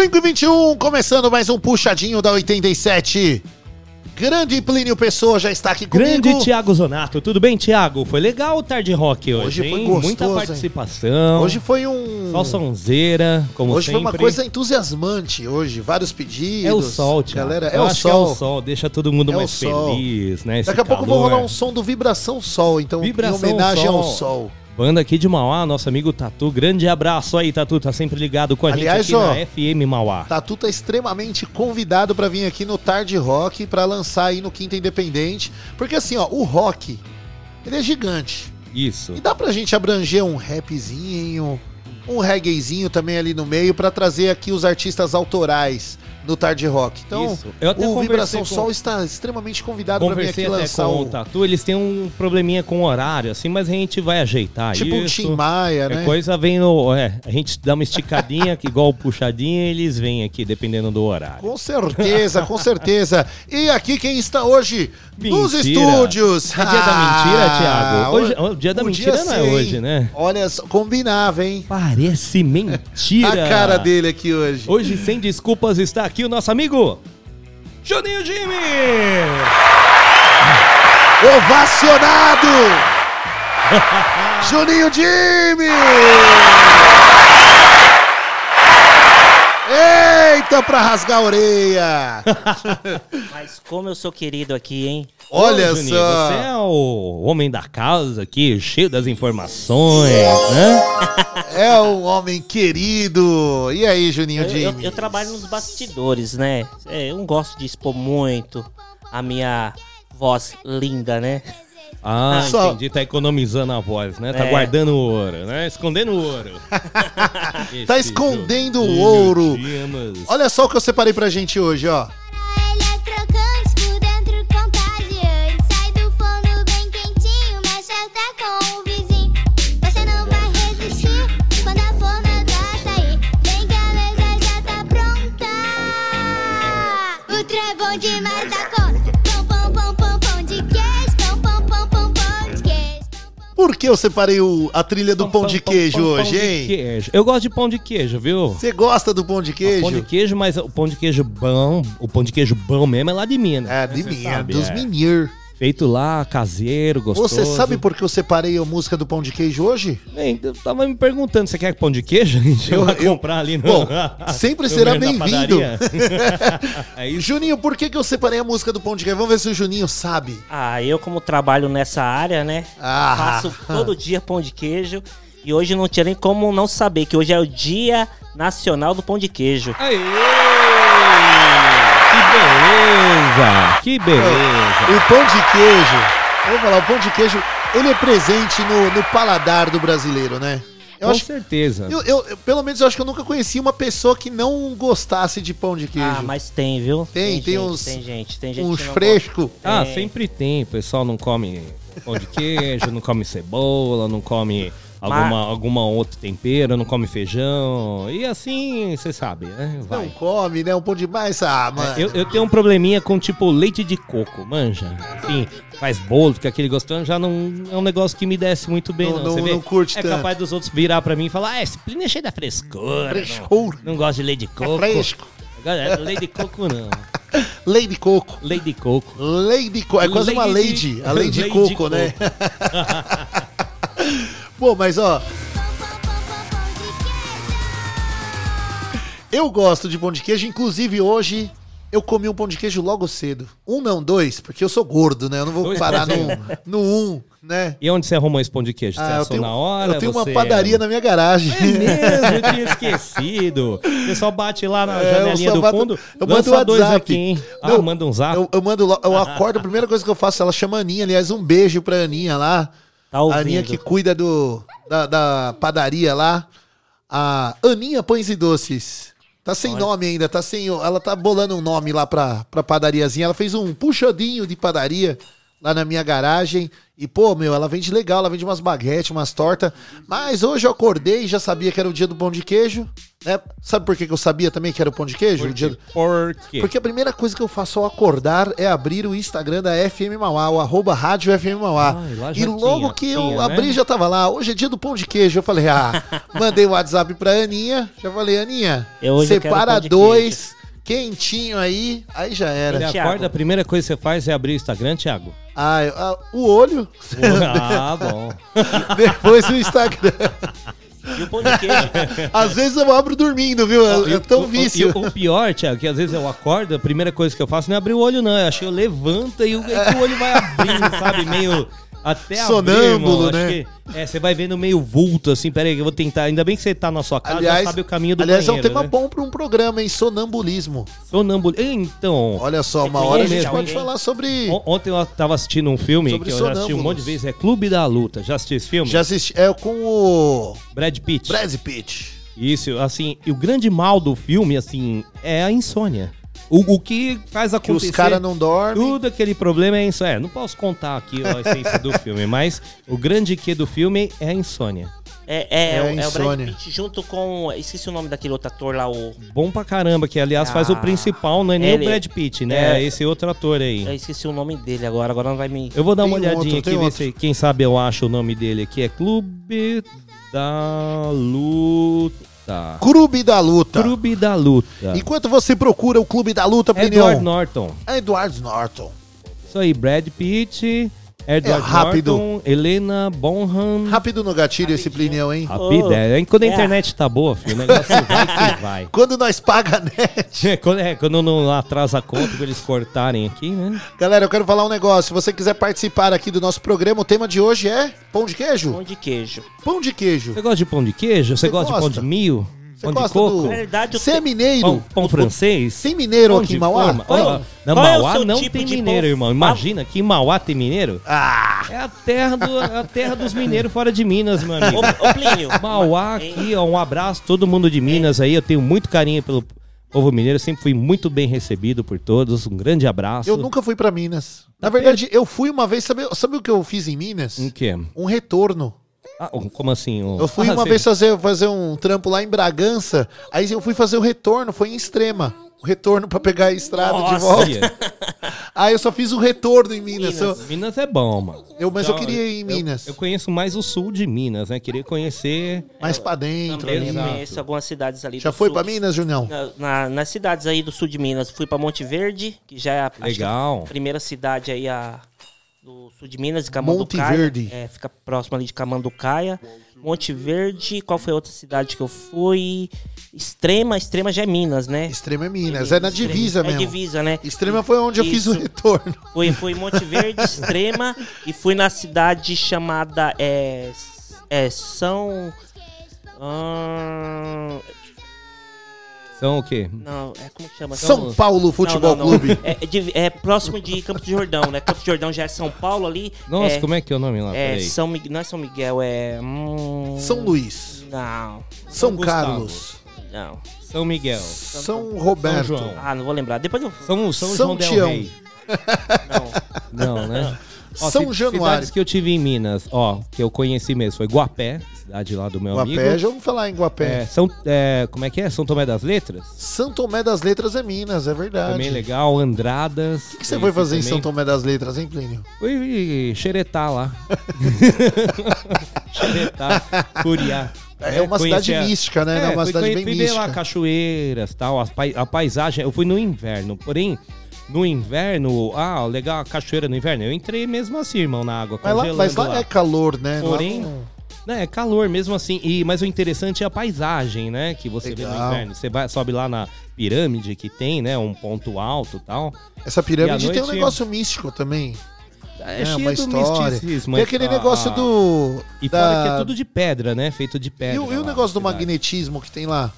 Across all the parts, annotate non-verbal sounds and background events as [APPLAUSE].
5 e 21, começando mais um puxadinho da 87. Grande Plínio Pessoa já está aqui comigo. Grande Thiago Zonato, tudo bem, Thiago? Foi legal o Tarde Rock hoje, Hoje foi hein? gostoso, Muita hein? participação. Hoje foi um. Só sonzeira, como Hoje sempre. foi uma coisa entusiasmante hoje, vários pedidos. É o sol, Thiago. Galera, é Eu o sol. é o sol, deixa todo mundo É mais feliz, né? Daqui a pouco vou rolar um som do Vibração Sol, então Vibração em homenagem Sol. ao sol. Banda aqui de Mauá, nosso amigo Tatu. Grande abraço aí, Tatu. Tá sempre ligado com a Aliás, gente aqui ó, na FM Mauá. Tatu tá extremamente convidado pra vir aqui no Tarde Rock pra lançar aí no Quinta Independente, porque assim, ó, o rock ele é gigante. Isso. E dá pra gente abranger um rapzinho, um reggaezinho também ali no meio pra trazer aqui os artistas autorais no Tarde Rock. Então, Isso. Eu até o Vibração com- Sol está extremamente convidado pra vir aqui lançar com o o Tatu, eles têm um probleminha com o horário, assim, mas a gente vai ajeitar tipo um isso. Tim Maia, É né? coisa vem no. É, a gente dá uma esticadinha, que [LAUGHS] igual o puxadinha, eles vêm aqui, dependendo do horário. Com certeza, com certeza. [LAUGHS] E aqui quem está hoje nos Mentira. estúdios. É dia da mentira, Ah, Thiago? Hoje, o dia da o mentira não é sim. hoje, né? Olha combinava, hein? Parece mentira. A cara dele aqui hoje. Hoje, sem desculpas, está aqui o nosso amigo Juninho Jimmy! Ovacionado! [LAUGHS] Juninho Jimmy! Eita, pra rasgar a orelha! [LAUGHS] Mas como eu sou querido aqui, hein? Olha Ô, Juninho, só! Você é o homem da casa aqui, cheio das informações, né? [LAUGHS] É um homem querido! E aí, Juninho Eu, eu- Jimmy? eu trabalho nos bastidores, né? É, eu não gosto de expor muito a minha voz linda, né? Ah, Só- entendi. Tá economizando a voz, né? Tá É. guardando o ouro, né? Escondendo o ouro. [LAUGHS] Tá escondendo o ouro. Olha só o que eu separei pra gente hoje, ó. Por que eu separei o- a trilha do pão de queijo pão, pão hoje, de hein? queijo. Eu gosto de pão de queijo, viu? Você gosta do pão de queijo? Pão de queijo, mas o pão de queijo bom, o pão de queijo bom mesmo é lá de Minas. É, né? de sabe, dos é. Minir. Feito lá, caseiro, gostoso. Você sabe por que eu separei a música do pão de queijo hoje? Bem, eu tava me perguntando, você quer pão de queijo? [LAUGHS] Eu- vai eu- comprar ali no... Bom, sempre [LAUGHS] será bem-vindo. [LAUGHS] é. Juninho, por que, que eu separei a música do pão de queijo? Vamos ver se o Juninho sabe. Ah, eu como trabalho nessa área, né? Ah. Faço todo dia pão de queijo. E hoje não tinha nem como não saber que hoje é o Dia Nacional do Pão de Queijo. Aê! Que beleza! Que beleza! O pão de queijo, vamos falar, o pão de queijo, ele é presente no, no paladar do brasileiro, né? Eu Com acho certeza. eu, eu- eu- pelo menos eu acho que eu nunca conheci uma pessoa que não gostasse de pão de queijo. Ah, mas tem, viu? Tem, tem gente, uns- Tem gente, tem gente. Uns frescos. Ah, É. sempre tem. O pessoal não come pão de queijo, não come cebola, não come alguma, alguma outro tempero, não come feijão. E assim, você sabe, né? Não Vai. come, né? Um pão de mais. Ah, mano. Eu, eu tenho um probleminha com, tipo, leite de coco, manja. Assim, faz bolo, fica aquele gostando, já não é um negócio que me desce muito bem, Não- não. não- Você vê? não curte É tanto. capaz dos outros virar pra mim e falar, ah, esse plino é cheio da frescura. Frescura. Não, não gosto de leite de coco. fresco. Agora, Leite de coco, não. [LAUGHS] Leite de coco. Leite de coco. Lady coco. É quase uma Lady- lady. A lady de [LAUGHS] Lady coco, de né? [LAUGHS] Pô, mas ó, eu gosto de pão de queijo. Inclusive, hoje eu comi um pão de queijo logo cedo. Um não, dois, porque eu sou gordo, né? Eu não vou Dois parar no, no um, né? E onde você arrumou esse pão de queijo? Você Ah, eu assou tenho, na hora? eu tenho uma você- padaria na minha garagem. É mesmo, eu tinha [LAUGHS] esquecido. Você só bate lá na É, janelinha do bato- fundo. eu mando lança dois aqui, hein? Ah, manda um zap. Eu, eu mando, eu acordo, a primeira coisa que eu faço, ela chama a Aninha, aliás, um beijo pra Aninha lá. Tá A. Aninha que cuida do, da, da padaria lá. A Aninha Pães e Doces. Tá sem nome ainda, tá sem. Ela tá bolando um nome lá pra, pra padariazinha. Ela fez um puxadinho de padaria lá na minha garagem. E, pô, meu, ela vende legal, ela vende umas baguetes, umas tortas. Mas hoje eu acordei e já sabia que era o dia do pão de queijo. Né? Sabe por que que eu sabia também que era o pão de queijo? O dia do- Por quê? Porque a primeira coisa que eu faço ao acordar é abrir o Instagram da FM Mauá, o arroba rádio FM Mauá. Lá e logo tinha, que eu tinha, abri né? já tava lá. Hoje é dia do pão de queijo. Eu falei, ah, [LAUGHS] mandei o WhatsApp pra Aninha. Já falei, Aninha, separa dois, quentinho aí. Aí já Ele era. Thiago. acorda, a primeira coisa que você faz é abrir o Instagram, Thiago. Ah, ah, o olho, Ah, [LAUGHS] bom. depois o Instagram. E o pão de queijo. Às vezes eu abro dormindo, viu? Eu, eu tô O- o- vício. e O, pior, Thiago, que às vezes eu acordo, a primeira coisa que eu faço não é abrir o olho, não. Eu acho que eu levanto e o, é que o olho vai abrindo, sabe? Meio. Até Sonâmbulo, abrir, irmão. né? Que, é, você vai vendo meio vulto, assim. Pera aí, que eu vou tentar. Ainda bem que você tá na sua casa, já sabe o caminho do aliás é um banheiro, tema né? bom pra um programa, hein? Sonambulismo. Sonâmbulo. Então, Olha só, uma hora a gente conhece pode falar sobre. on- ontem eu tava assistindo um filme Sobre que eu já assisti um monte de vezes. É Clube da Luta. Já assistiu esse filme? Já assisti. É com o Brad Pitt. Brad Pitt. Isso, assim, e o grande mal do filme, assim, é a insônia. O, o que faz Que acontecer... os caras não dormem. Tudo aquele problema é isso. É, não posso contar aqui a essência do filme, mas o grande que do filme é a insônia. É, é, É é, o- é o Brad insônia. Pitt junto com. Esqueci o nome daquele outro ator lá, o. Bom pra caramba, que aliás faz o Ah, principal, não é nem ele- o Brad Pitt, né? É é- esse outro ator aí. Eu esqueci o nome dele agora, agora não vai me. Eu vou dar uma Tem olhadinha outro, aqui, se quem sabe eu acho o nome dele aqui. É Clube da Luta. Clube da Luta. Clube da Luta. Enquanto você procura o Clube da Luta, Plinião. Edward Norton. É Edward Norton. Isso aí, Brad Pitt, Edward É rápido. Norton, Helena Bonham. Rápido no gatilho esse Plinião, hein? Rápido, Oh, é. Quando a é. internet tá boa, filho, o negócio vai que [LAUGHS] vai. Quando nós paga a net. [LAUGHS] É, quando, é, quando não atrasa a conta pra eles cortarem aqui, né? Galera, eu quero falar um negócio. Se você quiser participar aqui do nosso programa, o tema de hoje é pão de queijo? Pão de queijo. Pão de queijo. Você gosta de pão de queijo? Você, Você gosta, de pão gosta? de milho? Você pão de coco? do- Na verdade, eu Você é mineiro? Pão, pão francês? Tem mineiro Pão aqui em Mauá? forma? Olha, na qual é o Mauá seu não tipo tem de mineiro, pão? irmão. Imagina que em Mauá tem mineiro? Ah! É a terra, do, é a terra dos mineiros fora de Minas, meu amigo. Ô, ô Plínio. Mauá Hein? aqui, ó, um abraço todo mundo de Minas aí. Eu tenho muito carinho pelo povo mineiro, sempre fui muito bem recebido por todos. Um grande abraço. Eu nunca fui pra Minas. Na verdade, eu fui uma vez, sabe, sabe o que eu fiz em Minas? O quê? Um retorno. Ah, como assim? o- Eu fui Ah, uma sei. vez fazer, fazer um trampo lá em Bragança, aí eu fui fazer o retorno, foi em Extrema. O retorno pra pegar a estrada de Nossa. volta. [LAUGHS] Aí eu só fiz o retorno em Minas. Minas. Eu- Minas é bom, mano. eu- mas eu Então, queria ir em Minas. Eu, conheço mais o sul de Minas, né? Queria conhecer. mais pra dentro. Também ali. Exato. conheço algumas cidades ali Já do foi sul. pra Minas, Junião? Na- na- nas cidades aí do sul de Minas, fui pra Monte Verde, que já é a Legal. a primeira cidade aí a, do sul de Minas, de Monte Camanducaia. Verde. É, fica próximo ali de Camanducaia. Monte Verde, qual foi a outra cidade que eu fui? Extrema, Extrema já é Minas, né? Extrema é Minas, é na Extrema- divisa é mesmo. divisa, né? Extrema foi onde eu fiz o Isso. retorno. Fui, fui em Monte Verde, [LAUGHS] Extrema, e fui na cidade chamada é, é, São... ah, São o quê? não, é como que chama? São Paulo Futebol Não, não, não. Clube. É, é de- é próximo de Campos de Jordão, né? Campos de Jordão já é São Paulo ali. Nossa, é, como é que é o nome lá? é. São não é São Miguel, é. hum, São Luís. Não, São Gustavo. Carlos. não. São Miguel. São Roberto. São João. Ah, não vou lembrar. Depois eu. São, São, São João Del Tião. Não. Não, né? [LAUGHS] Ó, São Januário. Cidades que eu tive em Minas, ó, que eu conheci mesmo, foi Guapé, cidade lá do meu Guapé, amigo. já vamos falar em Guapé. É, São, é, como é que é? São Tomé das Letras? São Tomé das Letras é Minas, é verdade. Também legal. Andradas. O que você foi fazer em São Tomé das Letras, hein, Plínio? Fui xeretar lá. [LAUGHS] xeretar, curiar. É uma cidade mística, né? É uma fui, cidade fui- bem fui ver lá mística. cachoeiras tal, pai- a paisagem. Eu fui no inverno, porém, no inverno, ah, legal, a cachoeira no inverno. Eu entrei mesmo assim, irmão, na água, Mas lá, mas lá é calor, né? Lá Porém, não- né, é calor mesmo assim. E, mas o interessante é a paisagem, né? Que você vê no Legal. inverno. Você vai, sobe lá na pirâmide que tem, né? Um ponto alto e tal. Essa pirâmide E à tem um noite- negócio místico também. É, É, uma história. Tem é- aquele a- negócio do. E da- fora que é tudo de pedra, né? Feito de pedra. E o, e o lá, negócio do magnetismo que tem lá?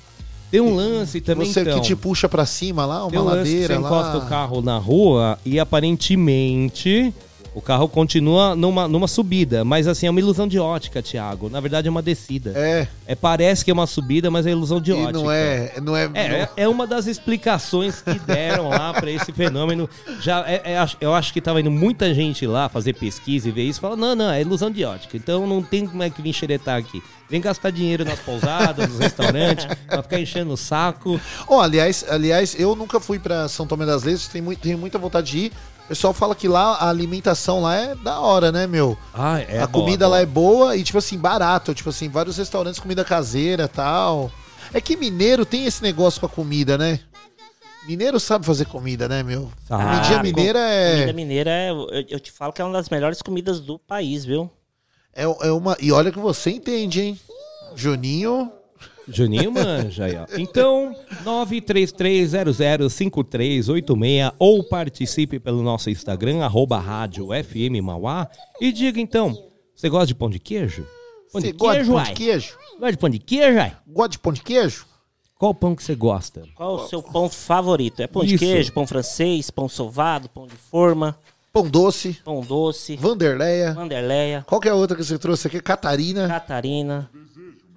Tem um lance também, Você então. que te puxa pra cima lá, uma um ladeira você lá. encosta o carro na rua e aparentemente O carro continua numa, numa subida, mas assim, é uma ilusão de ótica, Thiago. Na verdade, é uma descida. É, É, parece que é uma subida, mas é ilusão de e ótica. não é, não é, É, é- é uma das explicações que deram lá pra esse [LAUGHS] fenômeno. Já é- é- eu acho que tava indo muita gente lá fazer pesquisa e ver isso. Fala, não, não, é ilusão de ótica. Então não tem como é que vir xeretar aqui. Vem gastar dinheiro nas pousadas, nos restaurantes, pra ficar enchendo o saco. Ó, aliás, aliás, eu nunca fui pra São Tomé das Letras, tenho, muito, tenho muita vontade de ir. O pessoal fala que lá a alimentação lá é da hora, né, meu? Ah, é a comida lá é boa e, tipo assim, barato. Tipo assim, vários restaurantes, comida caseira e tal. É que mineiro tem esse negócio com a comida, né? Mineiro sabe fazer comida, né, meu? Ah, mineira é, Comida mineira, é, eu, eu te falo que é uma das melhores comidas do país, viu? é, é uma. E olha que você entende, hein? Juninho. Juninho manja aí, ó. Então, 933005386 ou participe pelo nosso Instagram, arroba rádio FM Mauá. E diga então, você gosta de pão de queijo? Pão Você de gosta de queijo, pão de queijo? Gosta de pão de queijo, uai? Gosta de pão de queijo? Qual pão que você gosta? Qual o seu pão favorito? É pão de Isso. queijo, pão francês, pão sovado, pão de forma, Pão doce. pão doce, Vanderleia. Vanderleia, Qual que é a outra que você trouxe aqui? Catarina. Catarina.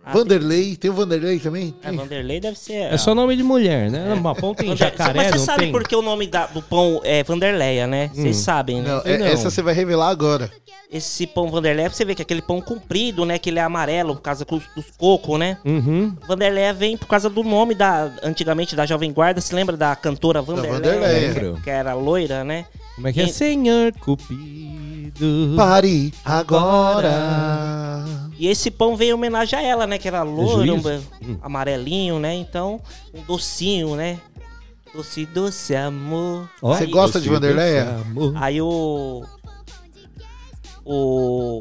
Ah, Vanderlei. Tem o Vanderlei também? É, Tem. Vanderlei deve ser. É só nome de mulher, né? Uma pão tem jacaré, Mas você não sabe tem? por que o nome da- do pão é Vanderleia, né? Vocês sabem, né? Não, é- não. Essa você vai revelar agora. Esse pão Vanderleia, você vê que é aquele pão comprido, né? Que ele é amarelo por causa dos, dos cocos, né? Uhum. Vanderleia vem por causa do nome da antigamente da Jovem Guarda. Se lembra da cantora Vanderleia? Vanderleia. Lembro. Que era loira, né? Como é que é? Quem- Senhor Cupido. Pare agora. E esse pão veio em homenagem a ela, né? Que era loira, um, juízo? amarelinho, né? Então, um docinho, né? Doce, doce amor. Ó, Você gosta de doce, Vanderleia? doce amor. Aí o. O.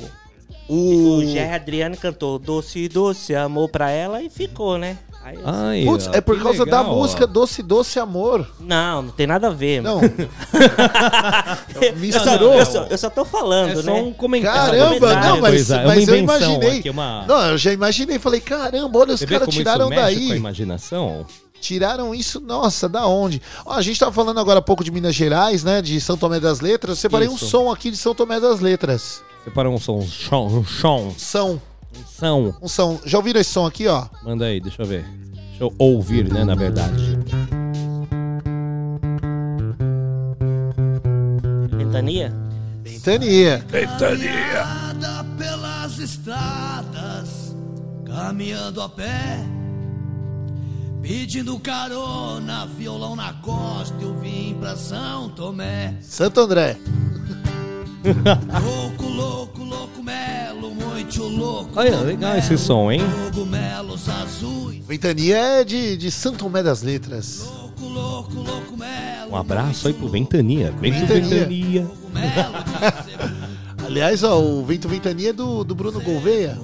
O O... Adriano cantou Doce, doce amor pra ela e ficou, né? Aí eu- Ai, Putz, ó, é por causa da legal, ó. música Doce Doce Amor. Não, não tem nada a ver. Não. mano. [LAUGHS] Eu Misturou. eu, só, eu só tô falando, É só né? um comentário. Caramba, comentário. não, mas, é uma mas eu imaginei. aqui, uma- Não, eu já imaginei. Falei, caramba, olha, os Você vê caras tiraram isso mexe com a daí. imaginação? Tiraram isso, nossa, da onde? Ó, a gente tava falando agora há pouco de Minas Gerais, né? De São Tomé das Letras. Eu separei um Isso. som aqui de São Tomé das Letras. Separa um som, um som, um som, Som. Um som. Um som. Já ouviram esse som aqui, ó? Manda aí, deixa eu ver. Deixa eu ouvir, né, na verdade. Ventania? Ventania. Anda pelas estradas, caminhando a pé, pedindo carona, violão na costa, eu vim pra São Tomé. Santo André. Louco, louco, louco, melo, muito louco. Olha, legal esse som, hein? Cogumelos azuis, Ventania é de, de São Tomé das Letras. louco, louco, louco, melo. Um abraço aí pro Ventania. Vem pro Ventania. Ventania. [LAUGHS] Aliás, ó, o Vento Ventania é do, do Bruno Gouveia.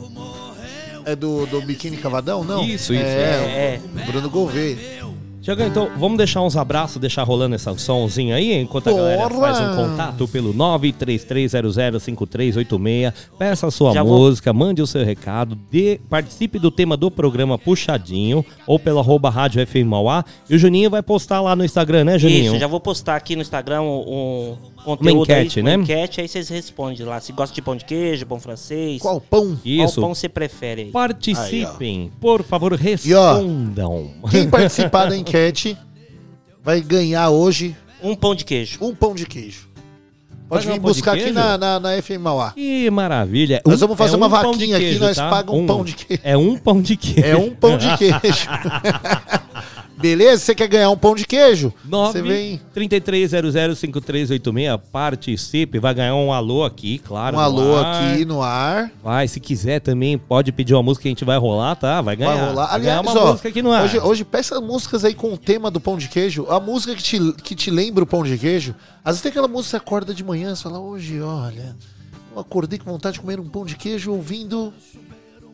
É do, do Biquíni Cavadão? Não? Isso, isso. É, É. o Bruno Gouveia. Tiagão, então vamos deixar uns abraços, deixar rolando esse somzinho aí, enquanto a galera Porra! faz um contato pelo 933005386. Peça a sua Já vou- música, mande o seu recado, dê, participe do tema do programa Puxadinho ou pelo arroba rádio FM Mauá. E o Juninho vai postar lá no Instagram, né, Juninho? Isso, já vou postar aqui no Instagram um, um conteúdo enquete, aí, né? Uma enquete, aí vocês respondem lá. Se gosta de pão de queijo, pão francês. Qual pão? Isso. Qual pão você prefere aí? Participem, por favor, ó, respondam. Quem participar da enquete vai ganhar hoje Um pão de queijo. um pão de queijo. Pode vir um buscar aqui na, na, na FM Mauá. Que maravilha. Nós vamos fazer uma pão de vaquinha aqui, queijo, nós tá? pagamos um pão de queijo. É um pão de queijo. É um pão de queijo. [LAUGHS] Beleza? Você quer ganhar um pão de queijo? Você vem 33005386, participe, vai ganhar um alô aqui, claro. um alô ar. aqui no ar. Vai, se quiser também, pode pedir uma música que a gente vai rolar, tá? Vai ganhar. Vai rolar. Vai ganhar Aliás, uma ó, música aqui no ar. hoje, hoje peça músicas aí com o tema do pão de queijo. A música que te, que te lembra o pão de queijo. Às vezes tem aquela música que você acorda de manhã, você fala, hoje, olha, eu acordei com vontade de comer um pão de queijo ouvindo.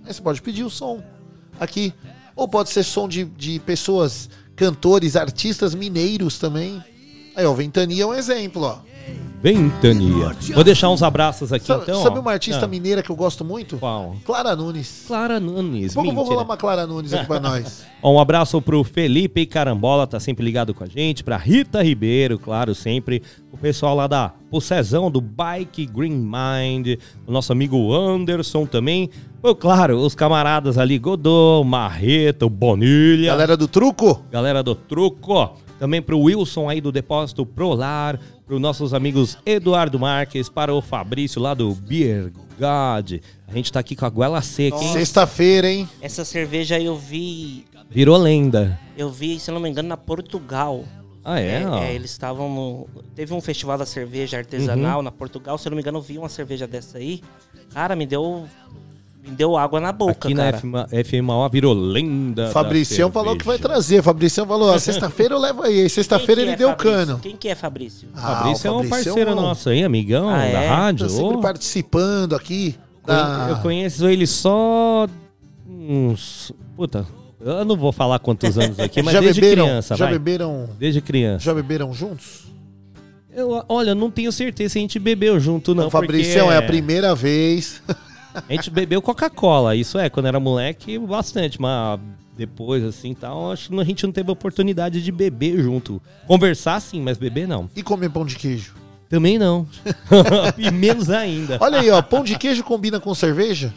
Aí você pode pedir o som aqui. Ou pode ser som de, de pessoas, cantores, artistas mineiros também. Aí, ó, Ventania é um exemplo, ó. Ventania. Vou deixar uns abraços aqui Sabe, então. sabe ó. uma artista Ah, mineira que eu gosto muito? Qual? Clara Nunes. Clara Nunes. Vamos mentira. rolar uma Clara Nunes aqui pra nós. [LAUGHS] Um abraço pro Felipe Carambola, tá sempre ligado com a gente. Pra Rita Ribeiro, claro, sempre. O pessoal lá da Possessão, do Bike Green Mind. O nosso amigo Anderson também. Pô, claro, os camaradas ali, Godot, Marreta, o Bonilha. Galera do truco? Galera do Truco. Também pro Wilson aí do Depósito Prolar. Pro nossos amigos Eduardo Marques. Para o Fabrício lá do Beer God. A gente tá aqui com a goela seca, hein? Sexta-feira, hein? Essa cerveja eu vi. Virou lenda. Eu vi, se não me engano, na Portugal. Ah, é? É, é, eles estavam no. Teve um festival da cerveja Uhum. artesanal na Portugal, se eu não me engano, eu vi uma cerveja dessa aí. Cara, me deu. Me deu água na boca, Aqui na cara. FMA, FMA virou lenda. da Fabricião falou que vai trazer. Fabricião falou, sexta-feira eu levo aí. Sexta-feira ele é deu Fabrício? cano. Quem que é Fabrício? Ah, Fabrício é um parceiro é um- nosso aí, amigão Ah, da é? rádio. Tá sempre participando aqui. da- Eu conheço ele só uns. Puta, eu não vou falar quantos [LAUGHS] anos aqui, mas já desde beberam, criança, já vai. beberam, Desde criança. já beberam juntos? Eu, olha, não tenho certeza se a gente bebeu junto, não. Não, Fabricião, porque é a primeira vez. [LAUGHS] A gente bebeu Coca-Cola, isso é, quando era moleque, bastante, mas depois, assim tal, acho que a gente não teve oportunidade de beber junto. Conversar sim, mas beber não. E comer pão de queijo. Também não. [LAUGHS] [LAUGHS] e menos ainda. Olha aí, ó, pão de queijo combina com cerveja?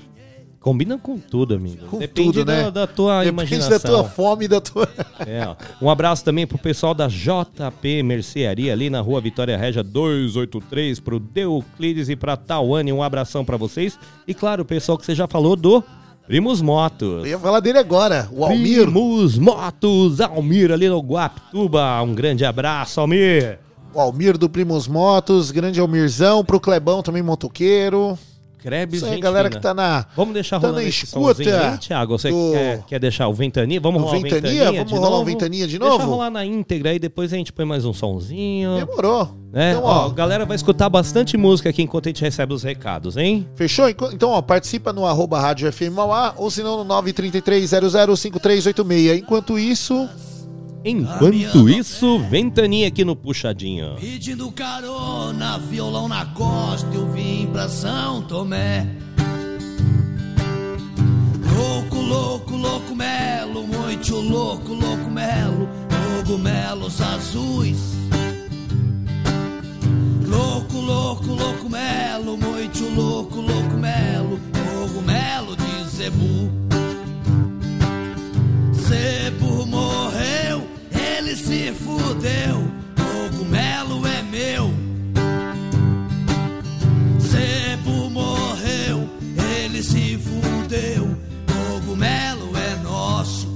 Combina com tudo, amigo. Com Depende tudo, da, né? da tua Depende imaginação. da tua fome e da tua... É, ó. Um abraço também pro pessoal da JP Mercearia ali na rua Vitória Régia 283, pro Deuclides e pra Tawane. Um abração pra vocês. E claro, o pessoal que você já falou do Primos Motos. Eu ia falar dele agora, o Almir. Primos Motos, Almir ali no Guapituba. Um grande abraço, Almir. O Almir do Primos Motos, grande Almirzão, pro Clebão também motoqueiro. Krebs, Isso aí, gente galera fina. que tá na... Vamos deixar tá rolando na esse escuta aí, Thiago? Você do- quer, quer deixar o Ventania? Vamos O rolar o Ventania? Ventania Vamos rolar o? Ventania de Deixa novo? rolar na íntegra aí, depois a gente põe mais um sonzinho. Demorou. né? Então, ó, ó, a galera vai escutar bastante música aqui enquanto a gente recebe os recados, hein? Fechou? Então, ó, participa no arroba rádio FM Mauá ou se não no 933005386. Enquanto isso, Enquanto isso, Ventania aqui no Puxadinho. Pedindo carona, violão na costa, eu vim pra São Tomé. Louco, louco, louco melo, muito louco, louco melo, cogumelos azuis. Louco, louco, louco melo, muito louco, louco melo, cogumelo de zebu. Zebu morreu, ele se fudeu, cogumelo é meu. Zebu morreu, ele se fudeu, cogumelo é nosso.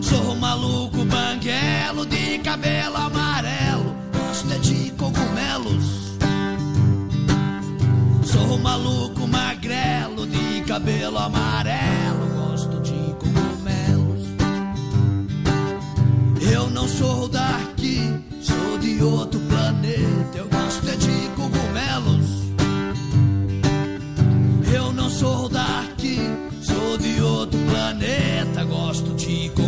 Sou maluco banguelo de cabelo amarelo, gosto é de cogumelos. Sou maluco magrelo de cabelo amarelo, Eu não sou daqui, sou de outro planeta, eu gosto é de cogumelos. Eu não sou daqui, sou de outro planeta, gosto de cogumelos.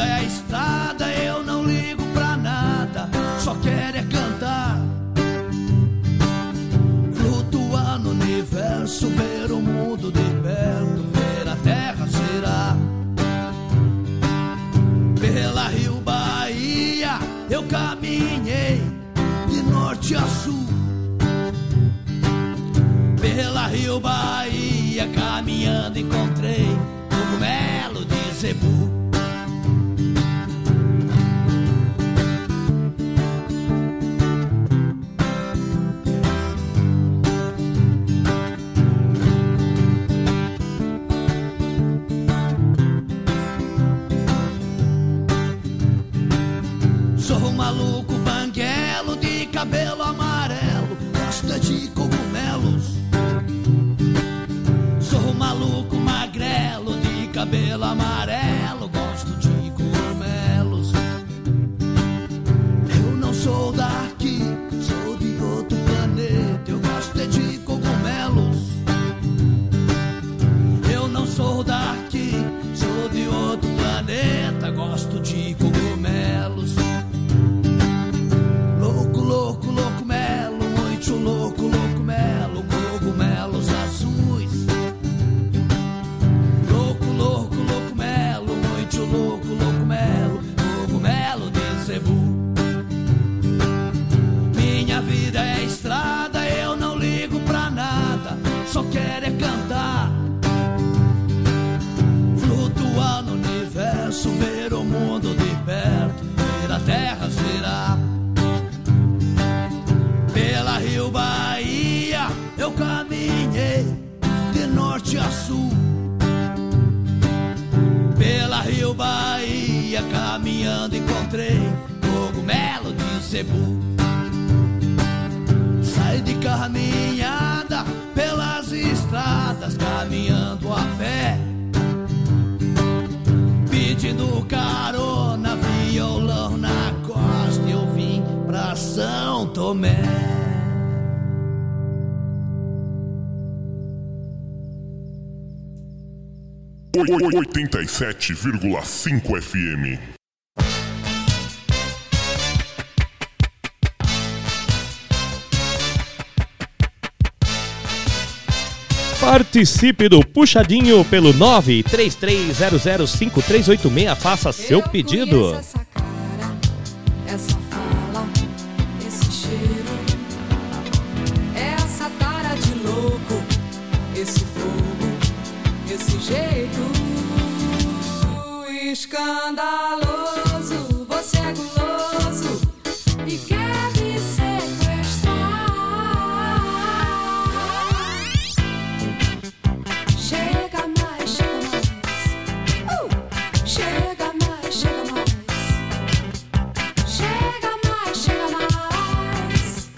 Vida é a estrada, eu não ligo pra nada, só quero é cantar. Flutuar no universo, ver o mundo de perto, ver a terra girar. Pela Rio Bahia eu caminhei de norte a sul. Pela Rio Bahia caminhando encontrei cogumelo de zebu. Maluco banguelo de cabelo 107,5 FM. Participe do Puxadinho pelo 933005386. Faça seu pedido. Essa cara, essa escandaloso, você é guloso e quer me sequestrar. Chega mais, chega mais. Uh! Chega mais, chega mais. Chega mais, chega mais.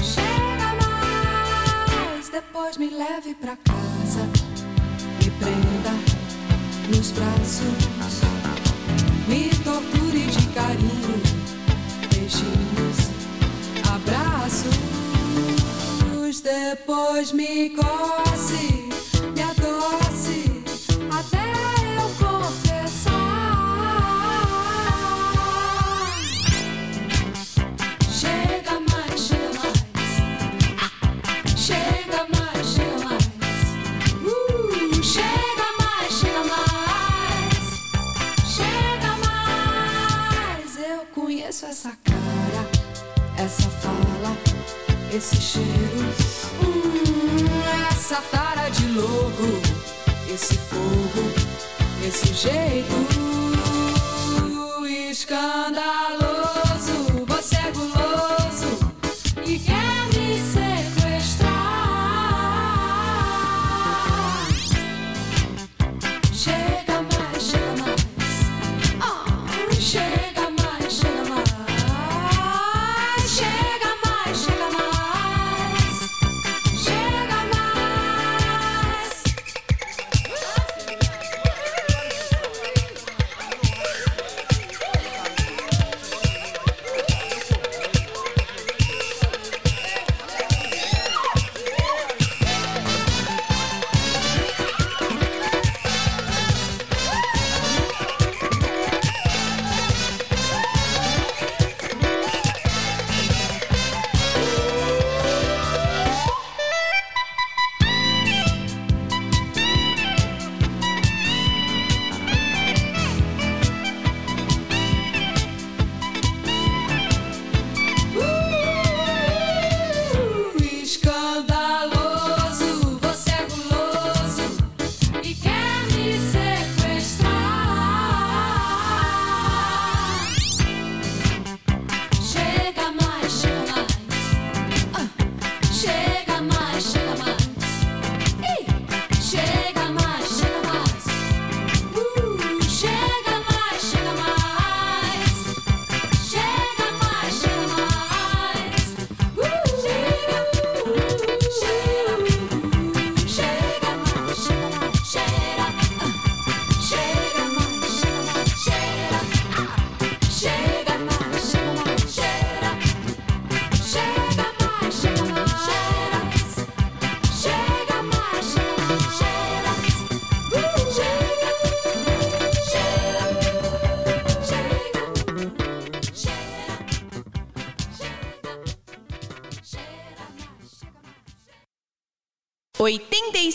Chega mais. Depois me leve pra casa, me prenda nos braços me torture de carinho, beijinhos, abraços. Depois me coce, me adoce.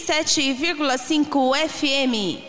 107,5 FM.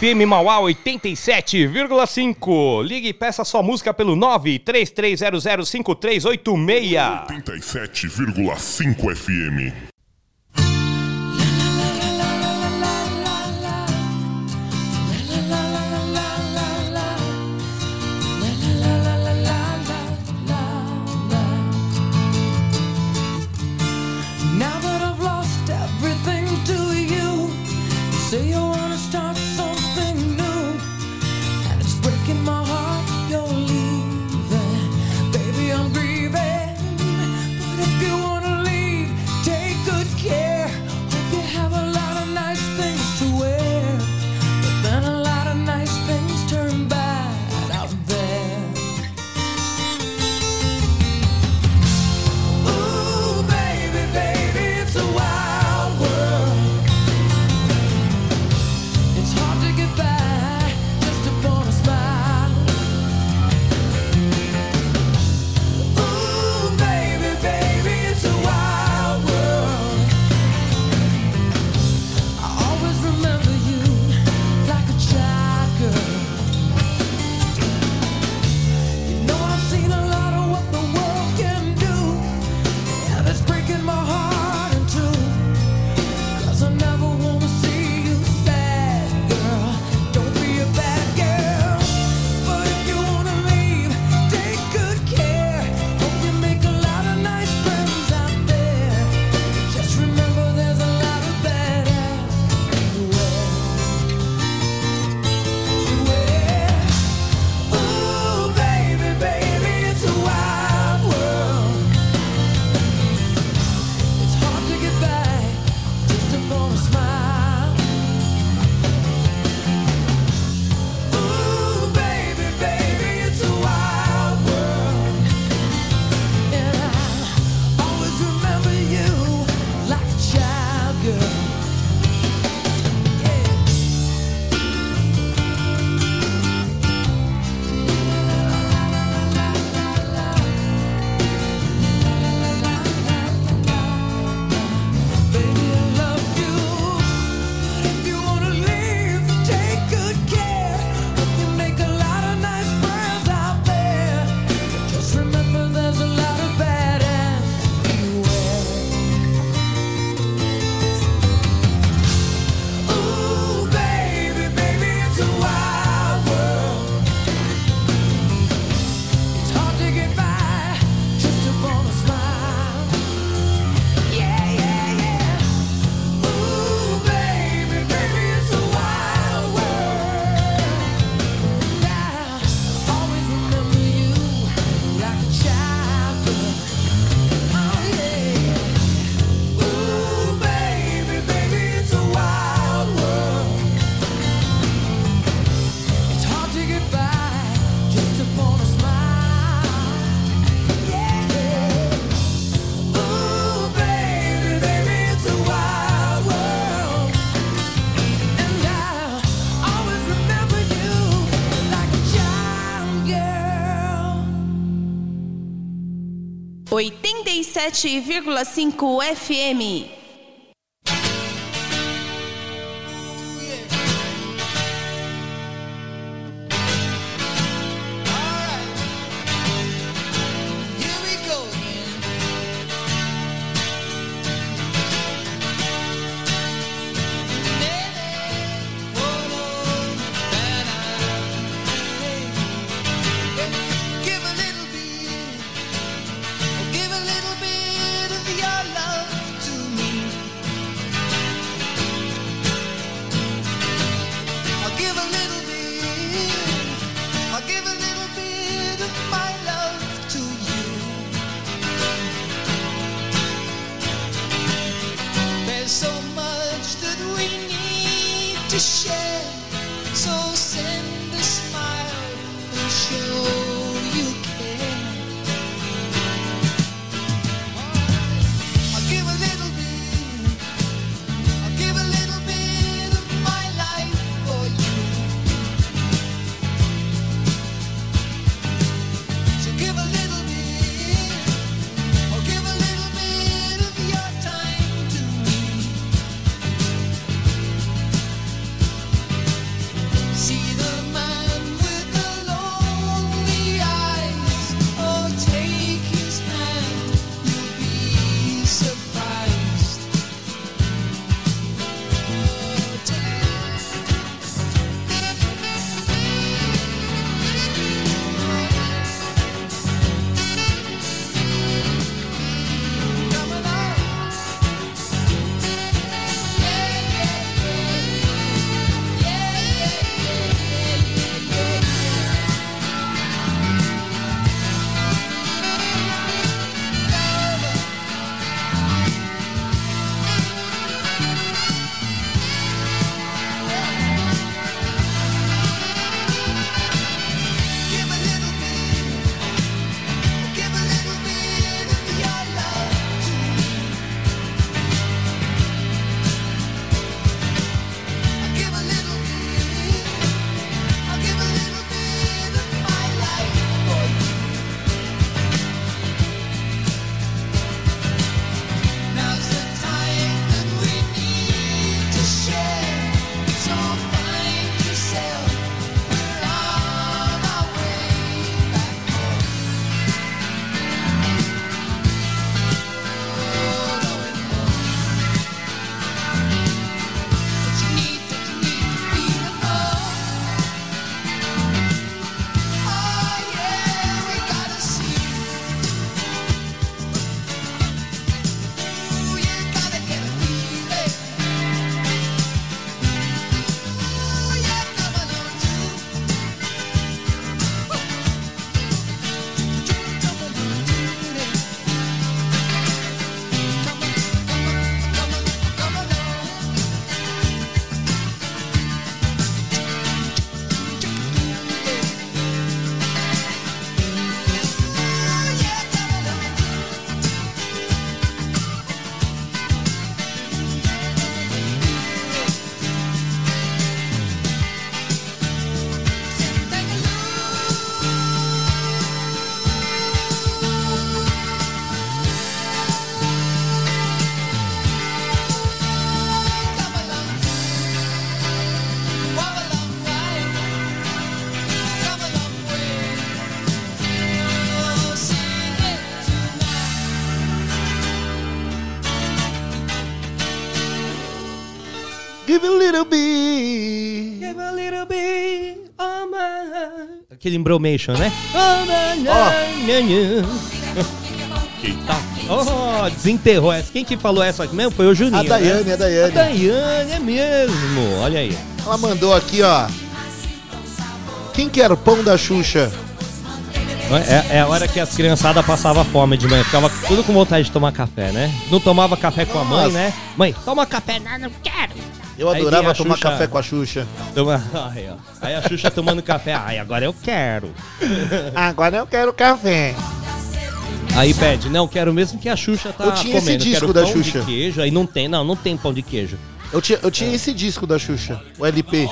FM Mauá 87,5. Ligue e peça sua música pelo 933005386. 87,5 FM. 87,5 FM. Aquele embromation, né? Oh? [LAUGHS] Oh, desenterrou essa. Quem que falou essa aqui mesmo? Foi o Juninho. A Daiane, né? a Daiane. A Daiane, é mesmo. Olha aí. Ela mandou aqui, ó. Quem quer pão da Xuxa? É, é a hora que as criançadas passavam fome de manhã. Ficava tudo com vontade de tomar café, né? Não tomava café com a mãe, Nossa. né? Mãe, toma café. Não, não quero. Eu Aí adorava tomar Xuxa. café com a Xuxa. Toma... [LAUGHS] Aí. Aí a Xuxa tomando café. Ai, agora eu quero. [LAUGHS] Agora eu quero café. Aí pede, não, quero mesmo que a Xuxa tá Eu tinha esse comendo. disco quero da pão Xuxa. de queijo. Aí não tem, não, não tem pão de queijo. Eu tinha, eu tinha esse disco da Xuxa, o LP.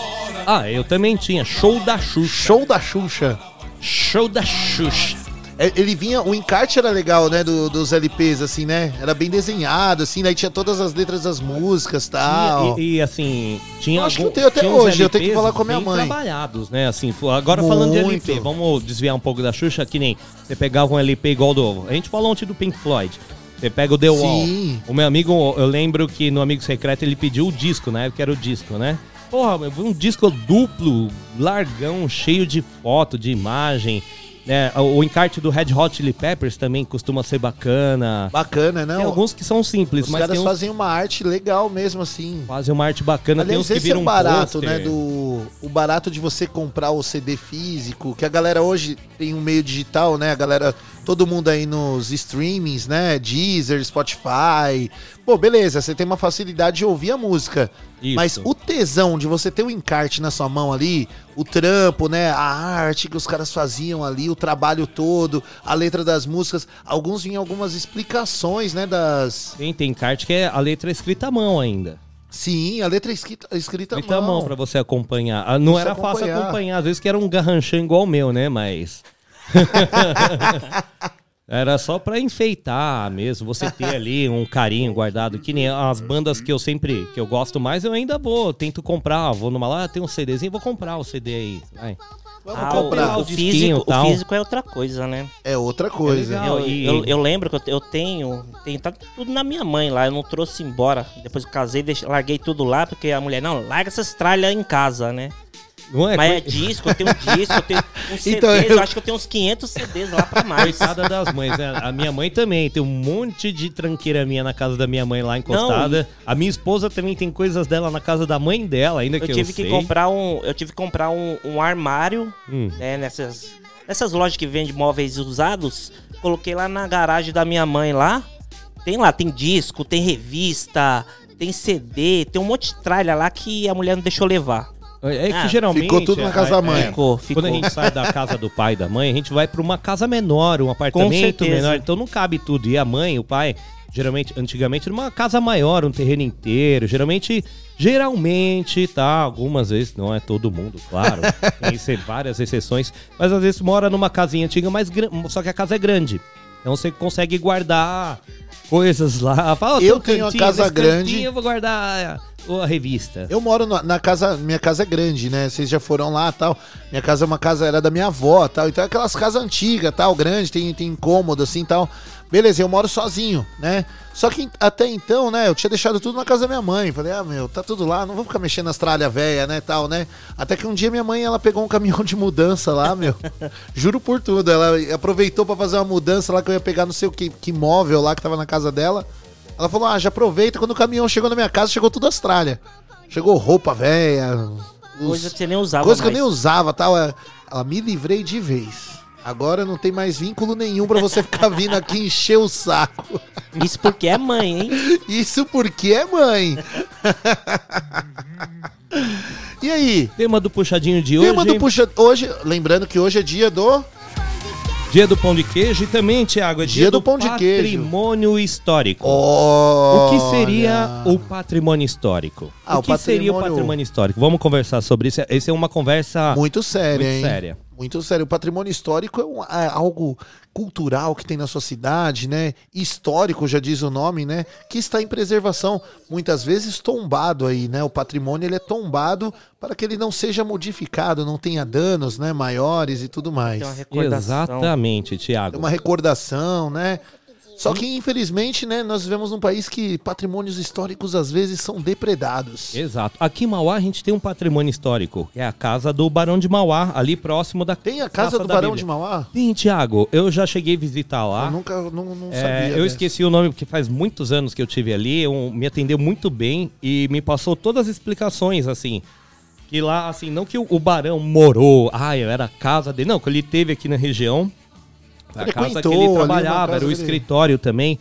Ah, eu também tinha. Show da Xuxa. Show da Xuxa. Show da Xuxa. É, Ele vinha, o encarte era legal, né, do- dos LPs, assim, né? Era bem desenhado, assim, daí tinha todas as letras das músicas e tal. E, e, assim, tinha Eu acho que algum- eu tenho até tinha hoje, eu tenho que falar com a minha mãe. trabalhados, né? Assim, agora falando de Muito. LP, vamos desviar um pouco da Xuxa, que nem você pegava um LP igual do. A gente falou ontem do Pink Floyd. Você pega o The Wall. Sim. O meu amigo, eu lembro que no Amigo Secreto ele pediu o disco, na época era o disco, né? Porra, meu, um disco duplo, largão, cheio de foto, de imagem. Né? O, encarte do Red Hot Chili Peppers também costuma ser bacana. Bacana, né? Tem alguns que são simples, Os mas caras tem uns fazem uma arte legal mesmo, assim. fazem uma arte bacana. tem Aliás, uns que é viram o barato, um né? Do, o barato de você comprar o CD físico, que a galera hoje tem um meio digital, né? A galera, todo mundo aí nos streamings, né? Deezer, Spotify. Pô, beleza, você tem uma facilidade de ouvir a música. Isso. Mas o tesão de você ter o encarte na sua mão ali, o trampo, né? A arte que os caras faziam ali, o trabalho todo, a letra das músicas. Alguns vinham algumas explicações, né? Das. Tem, tem encarte que é a letra escrita à mão ainda. Sim, a letra escrita, escrita à Escrita à mão. mão pra você acompanhar. Ah, Não Você era fácil acompanhar. acompanhar, às vezes que era um garranchão igual o meu, né? Mas. [LAUGHS] Era só pra enfeitar mesmo, você ter ali [LAUGHS] um carinho guardado, que nem as bandas que eu sempre, que eu gosto mais, eu ainda vou, tento comprar, vou numa lá, tem um CDzinho, vou comprar o CD aí, vai. Vamos Ah, comprar. o, o físico, e tal. o físico é outra coisa, né? É outra coisa. É legal. Eu, e- eu, eu lembro que eu, te- eu tenho, tem tá tudo na minha mãe lá, eu não trouxe embora. Depois que eu casei, deixei- larguei tudo lá, porque a mulher, não, larga essas tralhas em casa, né? Não é? Mas é coi- disco, eu tenho [LAUGHS] disco, eu tenho uns CDs, Então, eu... eu- acho que eu tenho uns 500 CDs lá pra mais. Coitada das mães, né? A minha mãe também tem um monte de tranqueira minha na casa da minha mãe lá encostada. A minha esposa também tem coisas dela na casa da mãe dela, ainda Eu que tive eu que sei. comprar um, eu tive que comprar um, um armário, Hum. né, nessas nessas lojas que vendem móveis usados, coloquei lá na garagem da minha mãe lá. Tem lá, tem disco, tem revista, tem CD, tem um monte de tralha lá que a mulher não deixou levar. É que Ah, geralmente. ficou tudo na casa da mãe. Ficou, ficou. Quando a gente sai da casa do pai e da mãe, a gente vai pra uma casa menor, um apartamento menor. Então não cabe tudo. E a mãe, o pai, geralmente, antigamente, numa casa maior, um terreno inteiro. Geralmente, geralmente, tá? Algumas vezes, não é todo mundo, claro. [LAUGHS] tem ser várias exceções. Mas às vezes mora numa casinha antiga, mas só que a casa é grande. Então você consegue guardar coisas lá. Fala, "Ó, Eu tenho a cantinho, casa nesse grande." cantinho Eu vou guardar a, a revista. Eu moro na, na casa, minha casa é grande, né? Vocês já foram lá tal. Minha casa é uma casa, era da minha avó tal. Então é aquelas casas antigas tal, grande, tem, tem cômodo assim tal. Beleza, eu moro sozinho, né? Só que até então, né, eu tinha deixado tudo na casa da minha mãe. Falei, ah, meu, tá tudo lá, não vou ficar mexendo nas tralhas velhas, né, tal, né? Até que um dia minha mãe, ela pegou um caminhão de mudança lá, meu. [LAUGHS] Juro por tudo. Ela aproveitou pra fazer uma mudança lá que eu ia pegar não sei o que, que móvel lá que tava na casa dela. Ela falou, ah, já aproveita. Quando o caminhão chegou na minha casa, chegou tudo as tralhas. Chegou roupa velha. os- Coisa que você nem usava Coisa que eu mais. nem usava tal. é, Ela me livrei de vez. Agora não tem mais vínculo nenhum pra você ficar vindo aqui encher o saco. Isso porque é mãe, hein? Isso porque é mãe. e aí? Tema do puxadinho de hoje. Tema do puxa hoje, lembrando que hoje é dia do Dia do pão de queijo e também, Thiago, é dia, Dia do pão de queijo. patrimônio histórico. Olha. O que seria o patrimônio histórico? Ah, o o que seria o patrimônio- patrimônio histórico? Vamos conversar sobre isso. Essa é uma conversa muito séria, muito hein? séria. Muito sério. O patrimônio histórico é, um- é algo cultural que tem na sua cidade, né? Histórico, já diz o nome, né? Que está em preservação, muitas vezes tombado aí, né? O patrimônio ele é tombado para que ele não seja modificado, não tenha danos, né? Maiores e tudo mais. Tem uma recordação. Exatamente, É Thiago. uma recordação, né? Só que, infelizmente, né, nós vivemos num país que patrimônios históricos às vezes são depredados. Exato. Aqui em Mauá a gente tem um patrimônio histórico, que é a casa do Barão de Mauá, ali próximo da Tem a casa do Barão Bíblia. de Mauá? Sim, Thiago, eu já cheguei a visitar lá. Eu nunca não, não É, sabia. eu dessa. esqueci o nome porque faz muitos anos que eu tive ali, um- me atendeu muito bem e me passou todas as explicações, assim. Que lá, assim, não que o, o barão morou, ah, eu era a casa dele, não, que ele teve aqui na região. A casa que ele trabalhava, era o dele. escritório também.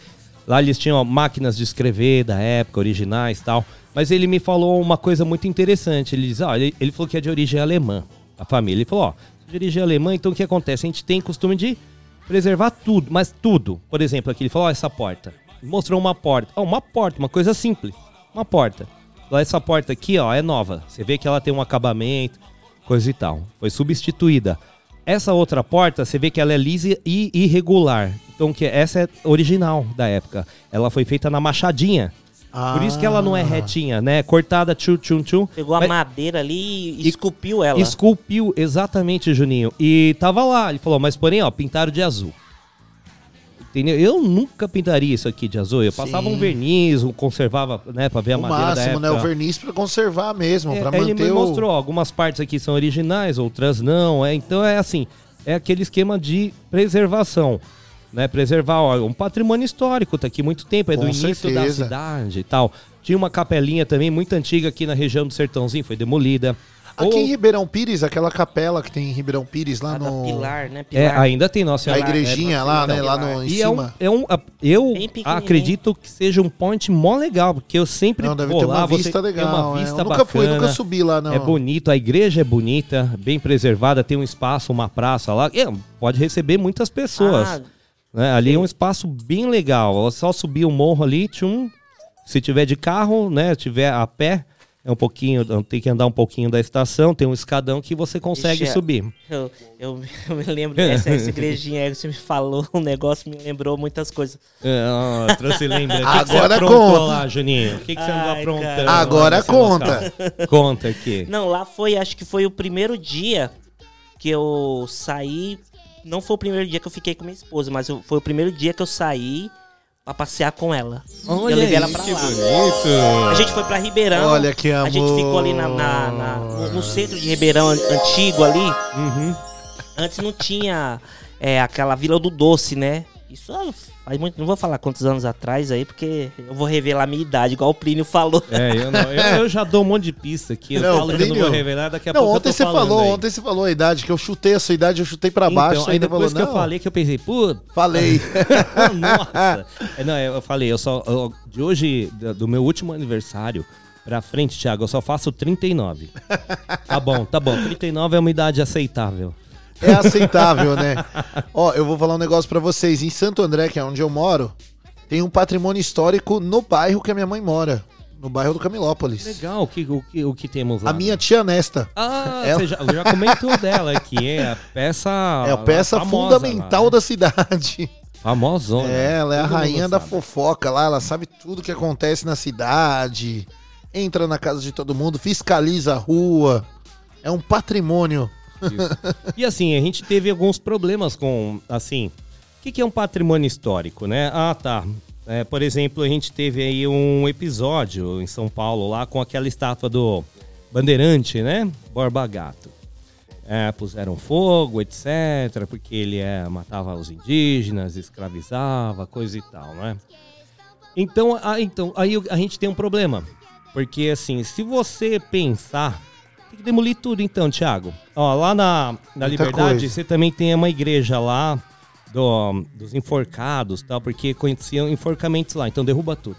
Lá eles tinham máquinas de escrever da época, originais e tal. Mas ele me falou uma coisa muito interessante. Ele diz, ó, ele, ele falou que é de origem alemã, a família. Ele falou, ó, de origem alemã, então o que acontece? A gente tem costume de preservar tudo, mas tudo. Por exemplo, aqui ele falou, ó, essa porta. Mostrou uma porta. Ó, uma porta, uma coisa simples. Uma porta. Ó, essa porta aqui, ó, é nova. Você vê que ela tem um acabamento, coisa e tal. Foi substituída. Essa outra porta, você vê que ela é lisa e irregular. Então, que essa é original da época. Ela foi feita na machadinha. Por isso que ela não é Ah. retinha, né? Cortada, tchum, tchum, tchum. Pegou a Mas- madeira ali e esculpiu ela. Esculpiu, exatamente, Juninho. E tava lá, ele falou, mas porém, ó, pintaram de azul. Entendeu? Eu nunca pintaria isso aqui de azul. Eu passava Sim. um verniz, um conservava, né, pra ver a O madeira da máximo, né? época. O verniz pra conservar mesmo, É, pra aí ele manter me o... mostrou, algumas partes aqui são originais, outras não. É, então é assim, é aquele esquema de preservação. Né, preservar ó, um patrimônio histórico, tá aqui muito tempo, é Com do início da certeza. cidade e tal. Tinha uma capelinha também muito antiga aqui na região do Sertãozinho, foi demolida. Aqui Ou- em Ribeirão Pires, aquela capela que tem em Ribeirão Pires, lá A da no... Pilar, né? É, Pilar. ainda tem Nossa A Senhora. igrejinha é, lá, né? Lá no, em E é um, cima. é um, a- eu Bem pequenininho. acredito que seja um point mó legal, porque eu sempre Não, deve vou ter lá, uma você vista legal. uma é. vista Eu nunca fui, bacana, nunca subi lá, não. É bonito, a igreja é bonita, bem preservada, tem um espaço, uma praça lá, é, pode receber muitas pessoas. Ah, né? Ali é um espaço bem legal, é só subir o morro ali, tchum, se tiver de carro, né, tiver a pé, é um pouquinho, tem que andar um pouquinho da estação, tem um escadão que você consegue Ixi, é. subir. eu, eu, [LAUGHS] eu me lembro dessa essa igrejinha aí que você me falou, [LAUGHS] um negócio me lembrou muitas coisas. É, ó, trouxe lembra. Que que Agora você aprontou conta. lá, Juninho? O que, que você andou Ai, aprontando? cara. lá Agora conta. local? [LAUGHS] Conta aqui. Não, lá foi, acho que foi o primeiro dia que eu saí. Não foi o primeiro dia que eu fiquei com minha esposa, mas eu- foi o primeiro dia que eu saí pra passear com ela. Olha eu levei ela pra que lá. bonito. A gente foi pra Ribeirão. Olha que A gente amor. ficou ali na, na- na- no, centro de Ribeirão an- antigo ali. Uhum. Antes não tinha é, aquela Vila do Doce, né? Isso faz muito. Não vou falar quantos anos atrás aí, porque eu vou revelar a minha idade, igual o Plínio falou. É, eu, não, eu, [LAUGHS] eu já dou um monte de pista aqui. Eu Não, falo que eu não Plínio- vou revelar, daqui a Não, pouco eu ontem tô você falou, aí. ontem você falou a idade, que eu chutei a sua idade, eu chutei pra baixo, Então, aí ainda depois falou, que eu falei que eu pensei, putz, falei. [LAUGHS] nossa. É, [LAUGHS] não, eu falei, eu só. eu- de hoje, do do meu último aniversário pra frente, Thiago, eu só faço 39. Tá bom, tá bom. 39 é uma idade aceitável. É aceitável, né? Ó, eu vou falar um negócio pra vocês. Em Santo André, que é onde eu moro, tem um patrimônio histórico no bairro que a minha mãe mora. No bairro do Camilópolis. Legal, o que, o que, o que temos lá? A minha tia Nesta. Ah, Ela- você já, já comentou dela aqui, é a peça. é a peça fundamental lá, né? da cidade. Famosona. É, ela é a Todo rainha da fofoca lá, ela sabe tudo que acontece na cidade. Entra na casa de todo mundo, fiscaliza a rua. É um patrimônio. E assim, a gente teve alguns problemas com, assim, o que, que é um patrimônio histórico, né? Ah, tá. É, por exemplo, a gente teve aí um episódio em São Paulo lá com aquela estátua do Bandeirante, né? Borba Gato. É, puseram fogo, etc, porque ele é, matava os indígenas, escravizava, coisa e tal, né? Então, ah, então, aí a gente tem um problema. Porque, assim, se você pensar. Tem que demolir tudo, então, Thiago. Ó, lá na, na Muita Liberdade, coisa. você também tem uma igreja lá do- dos enforcados tal, porque conheciam enforcamentos lá. Então, derruba tudo.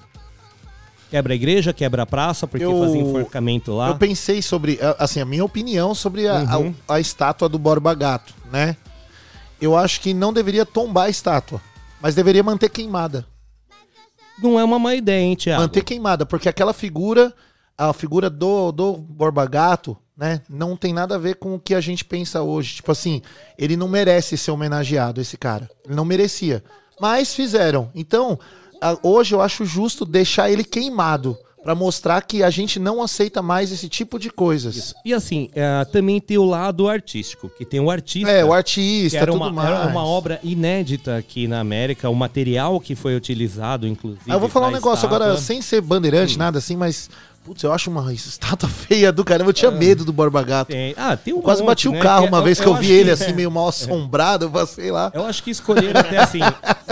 Quebra a igreja, quebra a praça, porque Eu- fazia enforcamento lá. Eu pensei sobre, a- assim, a minha opinião sobre a, a- Uhum. a estátua do Borba Gato, né? Eu acho que não deveria tombar a estátua, mas deveria manter queimada. Não é uma má ideia, hein, Thiago? Manter queimada, porque aquela figura, a figura do, do Borba Gato, né, não tem nada a ver com o que a gente pensa hoje. Tipo assim, ele não merece ser homenageado, esse cara. Ele não merecia. Mas fizeram. Então, hoje eu acho justo deixar ele queimado. Pra mostrar que a gente não aceita mais esse tipo de coisas. E assim, é, também tem o lado artístico, que tem o artista. É, o artista, era tudo uma, mais. era uma obra inédita aqui na América, o material que foi utilizado, inclusive. Ah, eu vou falar um negócio estátua. agora, sem ser bandeirante, Hum. nada assim, mas. Putz, eu acho uma estátua [LAUGHS] feia do caramba. Eu tinha medo do Borba Gato. Tem- ah, tem um Quase monte, bati o né, carro que uma eu- vez que eu eu vi ele que- [LAUGHS] assim, meio mal assombrado, eu passei lá. Eu acho que escolheram até assim,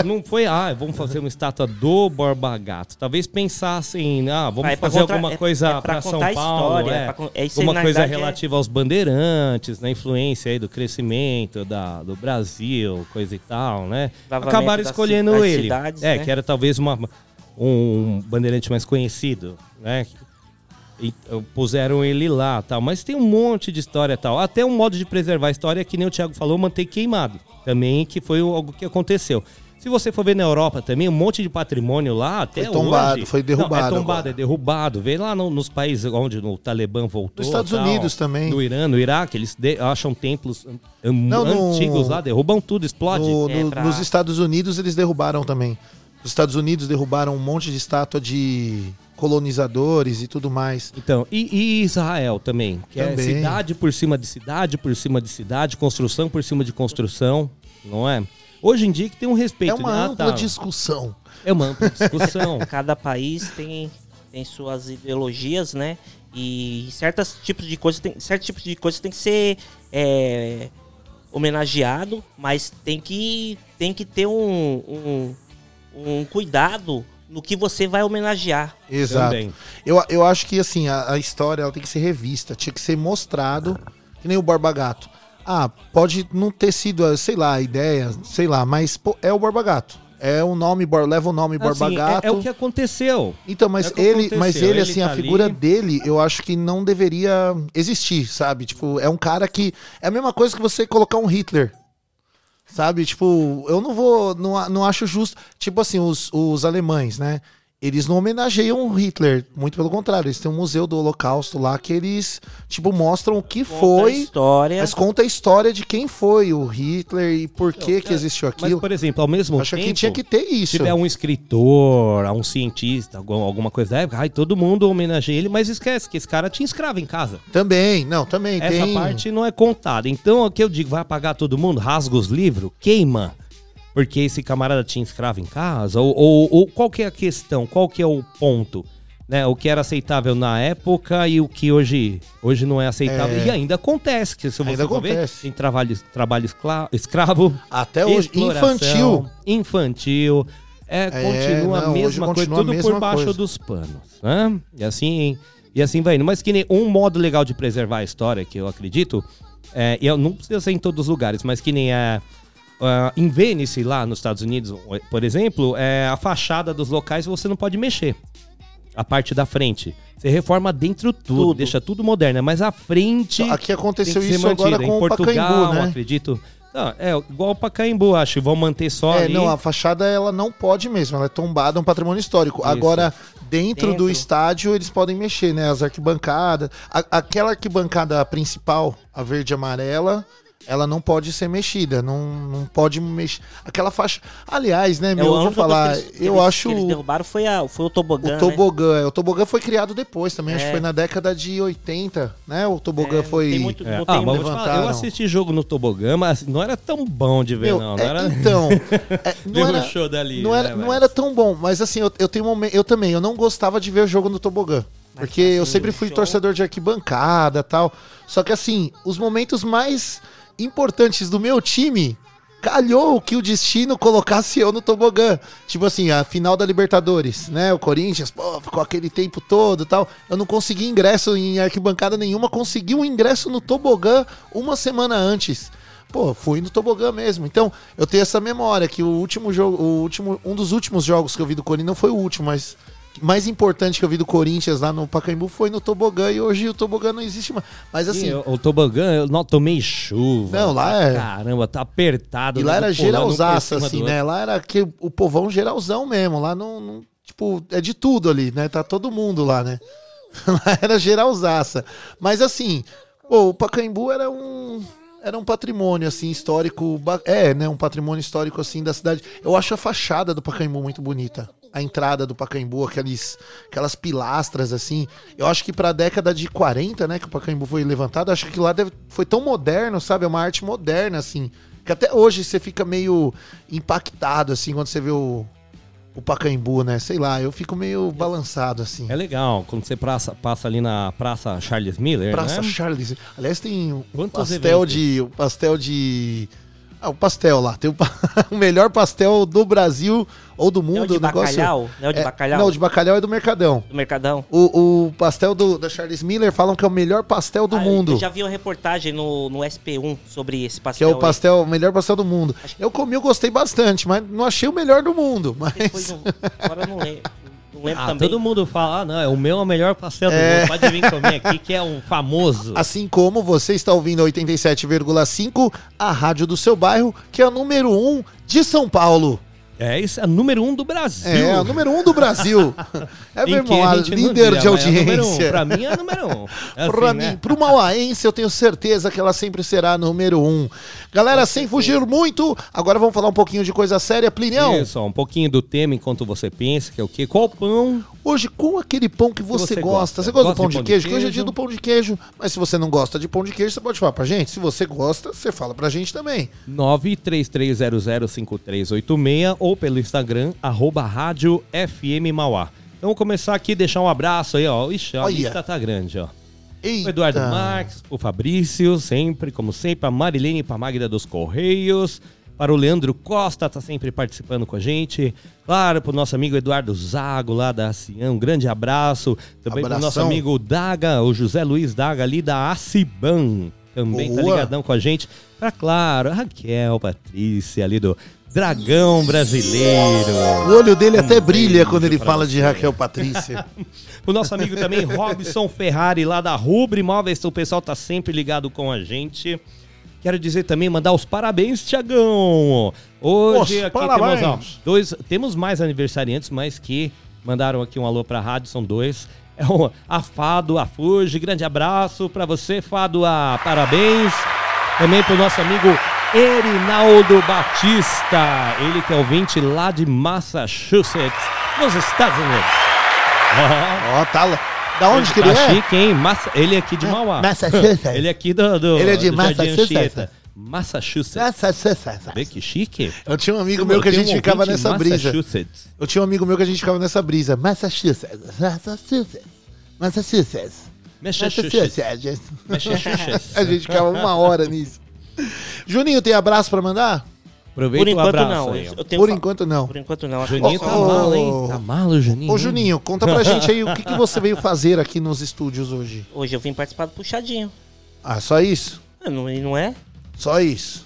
não foi, ah, vamos fazer uma estátua do Borba Gato. Talvez pensassem, ah, vamos Ah, é pra fazer contar- alguma é- coisa é pra para São Paulo, história, é, pra é isso aí, alguma coisa é- relativa aos bandeirantes, na influência aí do crescimento da, do Brasil, coisa e tal, né? Acabaram escolhendo das ele. cidades, é, né? que era talvez uma, um bandeirante mais conhecido, né? E, uh, puseram ele lá tal. Mas tem um monte de história tal. Até um modo de preservar a história, que nem o Thiago falou, manter queimado. Também que foi algo que aconteceu. Se você for ver na Europa também, um monte de patrimônio lá, até Foi tombado, hoje... foi derrubado Não, é tombado, agora. é derrubado. Vê lá no- nos países onde o Talibã voltou. Nos Estados tal, Unidos também. No Irã, no Iraque, eles de- acham templos Não, no- antigos lá, derrubam tudo, explode. No- É, no- pra- Nos Estados Unidos eles derrubaram também. Os Estados Unidos derrubaram um monte de estátua de colonizadores e tudo mais. Então, e, e Israel também, que é Também. cidade por cima de cidade, por cima de cidade, construção por cima de construção, não é? Hoje em dia que tem um respeito. É uma né? Ah, ampla tá. discussão. É uma ampla discussão. [LAUGHS] Cada país tem, tem suas ideologias, né? E certos tipos de coisas tem, certos tipos de coisas tem que ser é, homenageado, mas tem que, tem que ter um, um, um cuidado no que você vai homenagear. Exato. Também. Eu, eu acho que assim, a, a história ela tem que ser revista, tinha que ser mostrado, que nem o Borba Gato. Ah, pode não ter sido, ah, sei lá, a ideia, sei lá, mas pô, é o Borba Gato. É o nome, leva o nome Borba Assim, é- Gato. é, o que aconteceu. Então, mas É ele, mas ele, Ele assim, tá a figura ali. dele, eu acho que não deveria existir, sabe? Tipo, é um cara que. É a mesma coisa que você colocar um Hitler. Sabe? Tipo, eu não vou. Não, não acho justo. Tipo assim, os, os alemães, né? Eles não homenageiam o Hitler. Muito pelo contrário, eles têm um museu do Holocausto lá que eles, tipo, mostram o que Conta a foi. história. Mas conta a história de quem foi o Hitler e por que, que existiu Mas, aquilo. por exemplo, ao mesmo Acho tempo... que tinha que ter isso. Se tiver um escritor, um cientista, algum- alguma coisa da época, ai, todo mundo homenageia ele, mas esquece que esse cara tinha escravo em casa. Também, não, também Essa tem. parte não é contada. Então, o que eu digo, vai apagar todo mundo, rasga os livros, queima. Porque esse camarada tinha escravo em casa? Ou, ou, ou qual que é a questão? Qual que é o ponto? Né? O que era aceitável na época e o que hoje, hoje não é aceitável. É. E ainda acontece, que se você Ainda for ver, tem trabalho, trabalho escravo, Até hoje, infantil. Infantil. É, continua não, a mesma coisa, tudo mesma por baixo coisa. dos panos. Né? E assim, e assim vai indo. Mas que nem um modo legal de preservar a história, que eu acredito, é, e eu não precisa ser em todos os lugares, mas que nem a. ah, em Vênice, lá nos Estados Unidos, por exemplo, é, a fachada dos locais você não pode mexer. A parte da frente. Você reforma dentro tudo, Tudo. deixa tudo moderno, mas a frente. Aqui aconteceu tem que ser isso agora mantida. com em o Portugal, Pacaembu, né? acredito. Não, é igual o Pacaembu, acho. Vão manter só É, ali. não, a fachada ela não pode mesmo, ela é tombada, é um patrimônio histórico. Agora, dentro, do Dentro. estádio, eles podem mexer, né? As arquibancadas. A- aquela arquibancada principal, a verde e amarela, ela não pode ser mexida, não, não pode mexer. Aquela faixa. Aliás, né, É, meu, a eu vou falar, eles- eu eles- acho. que Eles derrubaram foi, a, foi o tobogã. O né? tobogã, é, o tobogã foi criado depois também, acho que É. foi na década de 80, né? O tobogã É, foi. tem muito- É. não Ah, mas falar, eu assisti jogo no Tobogã, mas não era tão bom de ver, Meu, não. não é, era... Então, [LAUGHS] é, não, era, show dali, não, era, né, não era tão bom, mas assim, eu, eu tenho um momento, eu também, eu não gostava de ver o jogo no tobogã. Porque eu assim, sempre o fui show- torcedor de arquibancada tal. Só que assim, os momentos mais importantes do meu time, calhou que o destino colocasse eu no tobogã. Tipo assim, a final da Libertadores, né? O Corinthians, pô, ficou aquele tempo todo tal. Eu não consegui ingresso em arquibancada nenhuma, consegui um ingresso no tobogã uma semana antes. Pô, fui no tobogã mesmo. Então, eu tenho essa memória que o último jogo, o último, um dos últimos jogos que eu vi do Corinthians não foi o último, mas mais importante que eu vi do Corinthians lá no Pacaembu foi no tobogã e hoje o tobogã não existe mais. Mas assim, Sim, o, Tobogã, eu não tomei chuva. Não, lá pra é- Caramba, tá apertado. E lá nego era geralzaça, assim, né? Lá era que o povão geralzão mesmo. Lá não, não- Tipo, é de tudo ali, né? Tá todo mundo lá, né? [LAUGHS] lá era geralzaça. Mas assim, pô, o Pacaembu era um. Era um patrimônio, assim, histórico. É, né? Um patrimônio histórico, assim, da cidade. Eu acho a fachada do Pacaembu muito bonita. A entrada do Pacaembu, aqueles, aquelas pilastras, assim. Eu acho que pra década de 40, né, que o Pacaembu foi levantado, acho que lá deve- foi tão moderno, sabe? É uma arte moderna, assim. Que até hoje você fica meio impactado, assim, quando você vê o, o Pacaembu, né? Sei lá, eu fico meio balançado, assim. É legal, quando você passa, passa ali na Praça Charles Miller, Praça né? Charles. Aliás, tem o Quantos pastel eventos? de. O pastel de. Ah, o pastel lá. Tem o, [LAUGHS] o melhor pastel do Brasil ou do mundo. É o de negócio- bacalhau? Não é o de É, bacalhau? Não, o de bacalhau é do Mercadão. Do Mercadão? O, o pastel do, da Charles Miller falam que é o melhor pastel do Ah, mundo. Eu já vi uma reportagem no, no SP1 sobre esse Que é pastel. o pastel, o melhor pastel do mundo. Eu comi, eu gostei bastante, mas não achei o melhor do mundo. aí. Mas. agora eu não lembro. [LAUGHS] Não lembro Ah, também. todo mundo fala, ah, não, é o meu é o melhor pastel do É. mundo. Pode vir comer aqui, que é um famoso. [LAUGHS] Assim como você está ouvindo a 87,5, a rádio do seu bairro, que é a número 1 de São Paulo. É, isso é a número um do Brasil. É, a número um do Brasil. [LAUGHS] É, meu irmão, a não líder diria, de é a número um. audiência. Pra mim é a número um. É [LAUGHS] assim, pra né? mim, pro Mauaense, eu tenho certeza que ela sempre será a número um. Galera, sem fugir muito, agora vamos falar um pouquinho de coisa séria. Plinião, Isso, um pouquinho do tema enquanto você pensa, que é o quê? Qual pão? hoje com aquele pão que você, você gosta. gosta. Você gosta, Gosta do pão de pão de queijo? Que hoje é queijo? dia do pão de queijo. Mas se você não gosta de pão de queijo, você pode falar pra gente. Se você gosta, você fala pra gente também. 933005386 ou pelo Instagram, arroba rádio FM Mauá. Vamos começar aqui, deixar um abraço aí, ó. Ixi, a Olha. lista tá grande, ó. Eita. O Eduardo Marques, o Fabrício, sempre, como sempre, a Marilene Pamagda dos Correios, para o Leandro Costa, tá sempre participando com a gente. Claro, para o nosso amigo Eduardo Zago, lá da Cian, um grande abraço. Também para o nosso amigo Daga, o José Luiz Daga, ali da Aciban, também tá Boa. ligadão com a gente. Para, claro, a Raquel, Patrícia, ali do Dragão Brasileiro. O olho dele até brilha quando ele fala de você. Raquel Patrícia. [LAUGHS] O nosso amigo também, Robson Ferrari, lá da Rubro Imóveis. O pessoal tá sempre ligado com a gente. Quero dizer também, mandar os parabéns, Tiagão. Hoje aqui parabéns. temos, ó, dois, temos mais aniversariantes, mas que mandaram aqui um alô pra rádio, são dois. É o, a Fado, a Fuji, grande abraço pra você, Fado, a parabéns. Também pro nosso amigo Erinaldo Batista, ele que é ouvinte lá de Massachusetts, nos Estados Unidos. Ó, Ó, tá lá. Da onde que ele tá é? chique, hein? Massa- ele é aqui de Mauá. Massachusetts. Ele é aqui do, do Ele é de Massachusetts. Massachusetts. Massachusetts. Vê que chique. Eu tinha um amigo meu que a gente um ficava nessa brisa. Massachusetts. Eu tinha um amigo meu que a gente ficava nessa brisa. Massachusetts. Massachusetts. Massachusetts. Massachusetts. Massachusetts. A gente ficava uma hora nisso. [LAUGHS] Juninho, tem abraço pra mandar? Aproveita Por o enquanto abraço não. aí, Eu tenho Por fa- enquanto não. Por enquanto não. Acho que Juninho tá Ô, mal, hein? Tá malo, Juninho. Ô, Juninho, conta pra [LAUGHS] gente aí o que, que você veio fazer aqui nos estúdios hoje. Hoje eu vim participar do Puxadinho. Ah, só isso? Ah, Não, e não é? Só isso.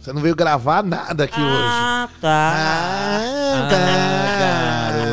Você não veio gravar nada aqui hoje. Ah, tá. Ah, garoto.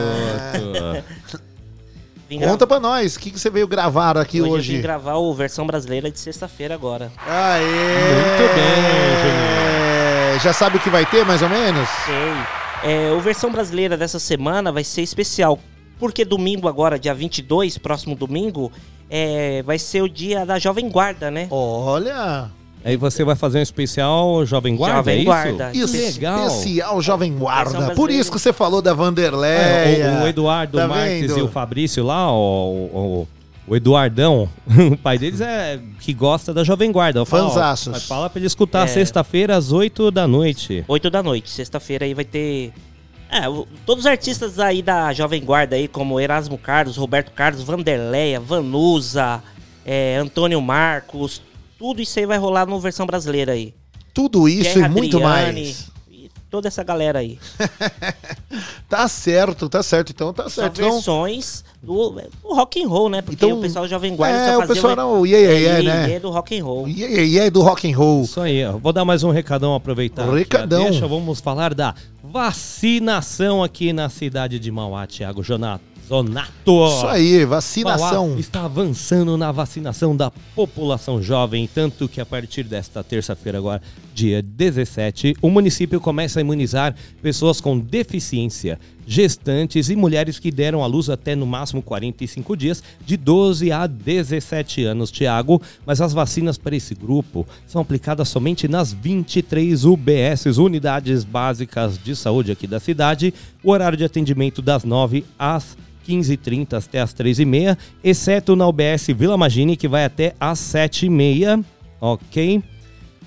Vim gra- Conta pra nós, o que, que você veio gravar aqui hoje, hoje? eu vim gravar o versão brasileira de sexta-feira agora. Aê! Muito bem, Já sabe o que vai ter, mais ou menos? Sei. É, o versão brasileira dessa semana vai ser especial. Porque domingo agora, dia 22, próximo domingo, é, vai ser o dia da Jovem Guarda, né? Olha! Aí você vai fazer um especial Jovem Guarda, Jovem é Guarda. Isso, legal. especial Jovem Guarda. Por isso que você falou da É, Vanderleia. o, o Eduardo Tá Marques vendo? e o Fabrício lá, o, o, o Eduardão, [LAUGHS] o pai deles é que gosta da Jovem Guarda. Fanzaços. mas Fala pra ele escutar É. sexta-feira às 8 da noite. 8 da noite. Sexta-feira aí vai ter. É, o- todos os artistas aí da Jovem Guarda aí, como Erasmo Carlos, Roberto Carlos, Vanderleia, Vanusa, é, Antônio Marcos, tudo isso aí vai rolar no versão brasileira aí. Tudo isso Pierre e muito Adriane, mais. E toda essa galera aí. [LAUGHS] Tá certo, tá certo. Então tá São certo. Então, versões do, do rock and roll, né? Porque Então, o pessoal Jovem Guarda é, só o pessoal era o yeah, yeah, yeah, né? iê, do rock and roll. e aí, e aí do rock and roll. Isso aí, ó. Vou dar mais um recadão, aproveitar. Recadão. Deixa, vamos falar da vacinação aqui na cidade de Mauá, Thiago Jonato. Zonato. Isso aí, vacinação. Mauá está avançando na vacinação da população jovem, tanto que a partir desta terça-feira, agora, dia 17, o município começa a imunizar pessoas com deficiência, gestantes e mulheres que deram à luz até no máximo 45 dias, de 12 a 17 anos, Tiago. Mas as vacinas para esse grupo são aplicadas somente nas 23 UBSs, Unidades Básicas de Saúde aqui da cidade. O horário de atendimento das 9 às 15h30 até as 3h30, exceto na UBS Vila Magine, que vai até às 7h30, ok?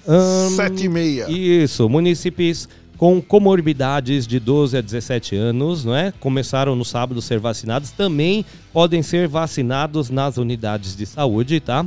Ahn, Sete e meia. Isso, munícipes com comorbidades de 12 a 17 anos, não é? Começaram no sábado a ser vacinados, também podem ser vacinados nas unidades de saúde, tá?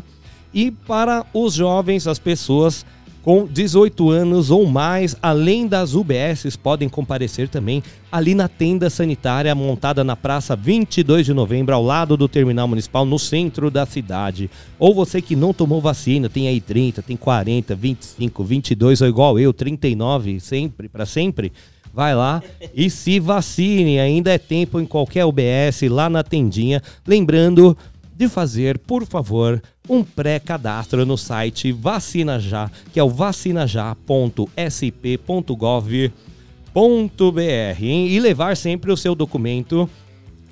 E para os jovens, as pessoas com 18 anos ou mais, além das UBSs, podem comparecer também ali na tenda sanitária montada na Praça 22 de Novembro, ao lado do Terminal Municipal, no centro da cidade. Ou você que não tomou vacina, tem aí 30, tem 40, 25, 22 ou igual eu, 39, sempre, para sempre. Vai lá e se vacine, ainda é tempo em qualquer UBS, lá na tendinha. Lembrando de fazer, por favor, um pré-cadastro no site Vacina Já, que é o vacinajá.sp.gov hein? E levar sempre o seu documento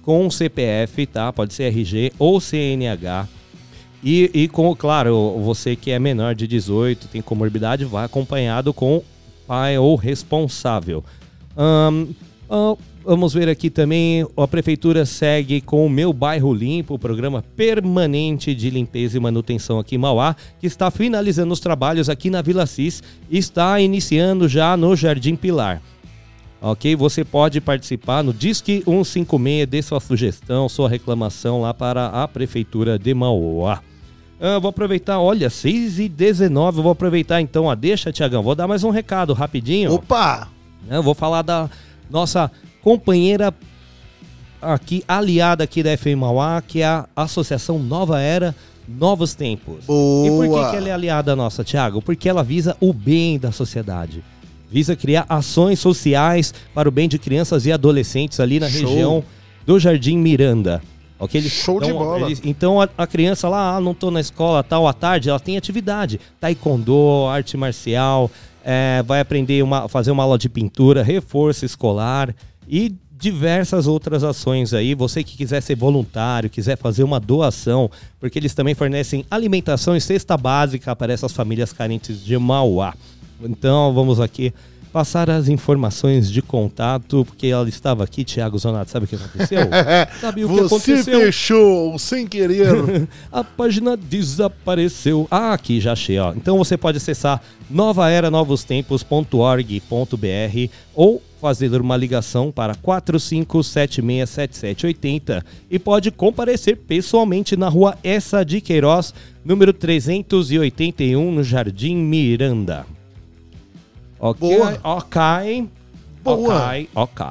com CPF, tá? Pode ser RG ou CNH. E, e com, claro, você que é menor de 18, tem comorbidade, vá acompanhado com pai ou responsável. Ah, vamos ver aqui também, a prefeitura segue com o Meu Bairro Limpo, o programa permanente de limpeza e manutenção aqui em Mauá, que está finalizando os trabalhos aqui na Vila Cis e está iniciando já no Jardim Pilar. Ok? Você pode participar no Disque 156, dê sua sugestão, sua reclamação lá para a Prefeitura de Mauá. Ah, vou aproveitar, olha, 6 e 19 vou aproveitar então a deixa, Tiagão. Vou dar mais um recado rapidinho. Opa! Eu vou falar da nossa companheira aqui, aliada aqui da FM Mauá, que é a Associação Nova Era, Novos Tempos. Boa! E por que, que ela é aliada nossa, Tiago? Porque ela visa o bem da sociedade. Visa criar ações sociais para o bem de crianças e adolescentes ali na Show. região do Jardim Miranda. Ok? Eles Show de dão- bola. eles- então a, a criança lá, ah, não tô na escola tal, à tarde, ela tem atividade. Taekwondo, arte marcial, é, vai aprender uma, fazer uma aula de pintura, reforço escolar e diversas outras ações aí. Você que quiser ser voluntário, quiser fazer uma doação, porque eles também fornecem alimentação e cesta básica para essas famílias carentes de Mauá. Então vamos aqui passar as informações de contato, porque ela estava aqui, Thiago Zonato, sabe o que aconteceu? [LAUGHS] Sabe o que Você aconteceu? fechou sem querer. [LAUGHS] A página desapareceu. Ah, aqui, já achei, ó. Então você pode acessar novaeranovostempos.org.br ou fazer uma ligação para 45767780 e pode comparecer pessoalmente na rua Essa de Queiroz, número 381, no Jardim Miranda. Ok, Boa. ok. Boa. Ok, ok.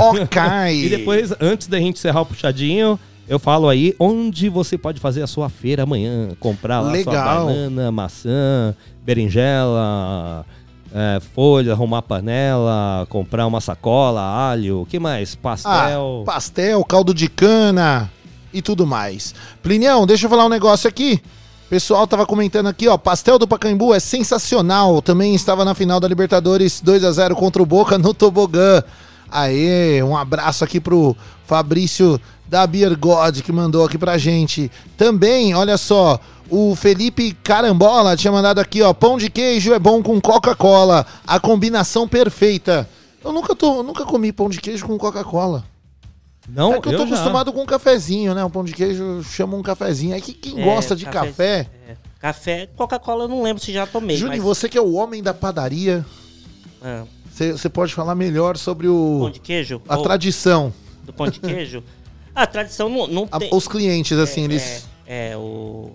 ok. [LAUGHS] E depois, antes da gente encerrar o puxadinho, eu falo aí onde você pode fazer a sua feira amanhã. Comprar lá Legal. sua banana, maçã, berinjela, é, folha, arrumar panela, comprar uma sacola, alho, o que mais? Ah, Pastel. pastel, caldo de cana e tudo mais. Plinião, deixa eu falar um negócio aqui. Pessoal tava comentando aqui, ó, pastel do Pacaembu é sensacional. Também estava na final da Libertadores 2 a 0 contra o Boca no tobogã. Aê, um abraço aqui pro Fabrício da Beer God que mandou aqui pra gente. Também, olha só, o Felipe Carambola tinha mandado aqui, ó, pão de queijo é bom com Coca-Cola, a combinação perfeita. Eu nunca, tô, nunca comi pão de queijo com Coca-Cola. Não, é que eu tô já. acostumado com um cafezinho, né? O pão de queijo chama um cafezinho. É que quem É, gosta de café- café. é. Café, Coca-Cola eu não lembro se já tomei. Júnior, mas... você que é o homem da padaria, Ah, você você pode falar melhor sobre o pão de queijo? a tradição. Do pão de queijo? [LAUGHS] a tradição não, não tem... os clientes, assim, é, eles. É, é, o...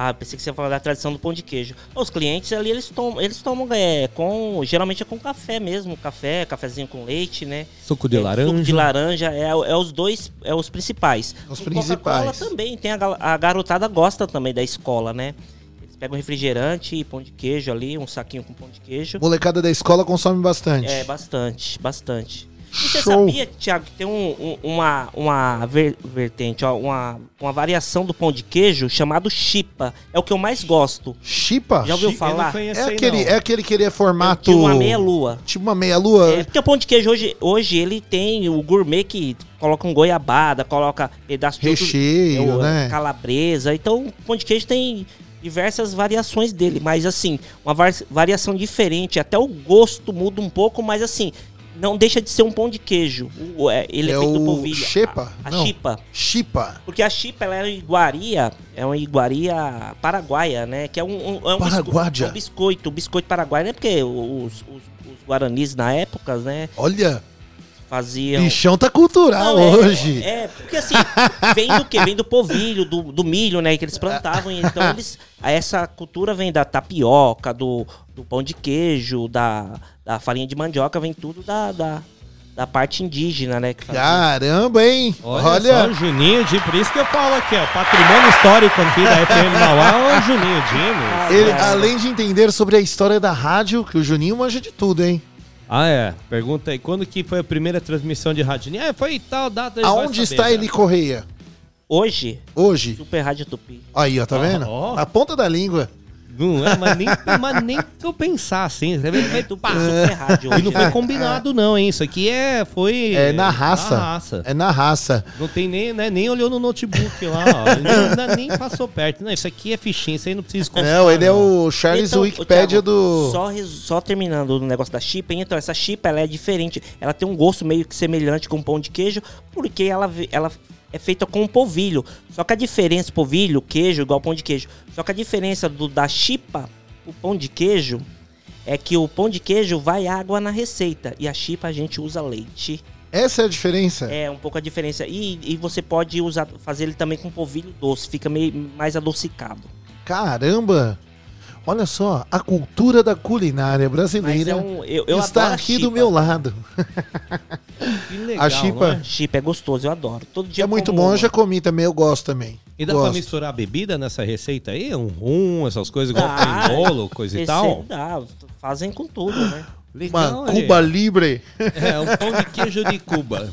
Ah, pensei que você ia falar da tradição do pão de queijo. Os clientes ali, eles tomam, eles tomam é, com... Geralmente é com café mesmo. Café, cafezinho com leite, né? Suco de É, laranja. Suco de laranja é, é os dois, é os principais. Os O principais. Coca-Cola também, tem a, a garotada gosta também da escola, né? Eles pegam refrigerante e pão de queijo ali, um saquinho com pão de queijo. Molecada da escola consome bastante. É, bastante, bastante. E você Show. sabia, Thiago, que tem um- um- uma, uma ver- vertente, ó, uma, uma variação do pão de queijo chamado chipa. É o que eu mais gosto. Chipa? Já ouviu Chica, eu não falar? É aquele, não. é aquele que ele é formato. Tipo uma meia-lua. Tipo uma meia-lua. É, porque o pão de queijo hoje, hoje ele tem o gourmet que coloca um goiabada, coloca pedaço de outro- Recheio, é, o- né? Calabresa. Então o pão de queijo tem diversas variações dele, mas assim, uma var- variação diferente. Até o gosto muda um pouco, mas assim, não deixa de ser um pão de queijo. O- é, ele é, É feito o polvilho. xepa? A, a Não. chipa. Chipa. Porque a chipa ela é uma iguaria, é uma iguaria paraguaia, né? Que é um, um, é um é um biscoito, um biscoito paraguaio, né? Porque os, os, os guaranis na época, né? Olha, Faziam. bichão tá cultural Não, é- hoje. É, porque assim, vem do quê? Vem do povilho, do, do milho, né? Que eles plantavam. Então eles. Essa cultura vem da tapioca, do, do pão de queijo, da, da farinha de mandioca, vem tudo da, da, da parte indígena, né? Caramba, hein? Olha, Olha. só, o Juninho de por isso que eu falo aqui, ó. Patrimônio histórico aqui da FM Mauá é o Juninho Dini. Ele, além de entender sobre a história da rádio, que o Juninho manja de tudo, hein? Ah, é. Pergunta aí, quando que foi a primeira transmissão de rádio? Ah, foi tal data. Aonde saber, está. Eli Correia? Hoje, Hoje? Super Rádio Tupi. Aí, ó, tá vendo? ó. Na ponta da língua. Não é, mas nem, [LAUGHS] mas nem que eu pensar assim. Você vê, vai, pá. Super rádio E hoje. não foi combinado, não, hein? Isso aqui é. Foi. É na raça. Na raça. É na raça. Não tem nem, né, nem olhou no notebook lá, ó. [LAUGHS] Nem, nem passou perto. Não, isso aqui é fichinha, isso aí não precisa consultar, Não, ele é o Charles Então, Wikipedia Thiago, do. Só, só terminando o negócio da chipa, então essa chipa ela é diferente. Ela tem um gosto meio que semelhante com pão de queijo, porque ela, ela é feita com polvilho. Só que a diferença, polvilho, queijo, igual pão de queijo. Só que a diferença do, da chipa pro pão de queijo é que o pão de queijo vai água na receita e a chipa a gente usa leite. Essa é a diferença. É um pouco a diferença. E, e você pode usar, fazer ele também com polvilho doce, fica meio mais adocicado. Caramba! Olha só, a cultura da culinária brasileira é um, eu, eu está aqui do chipa. meu lado. Que [LAUGHS] legal, A chipa- é? Chip é gostoso, eu adoro. Todo dia É muito bom, eu uma. já comi também, eu gosto também. E dá pra Gosto. misturar bebida nessa receita aí? Um rum, essas coisas igual Dá. tem bolo, coisa e tal? dá, fazem com tudo, né? Legal, Uma Cuba Libre. [LAUGHS] É, um pão de queijo de Cuba.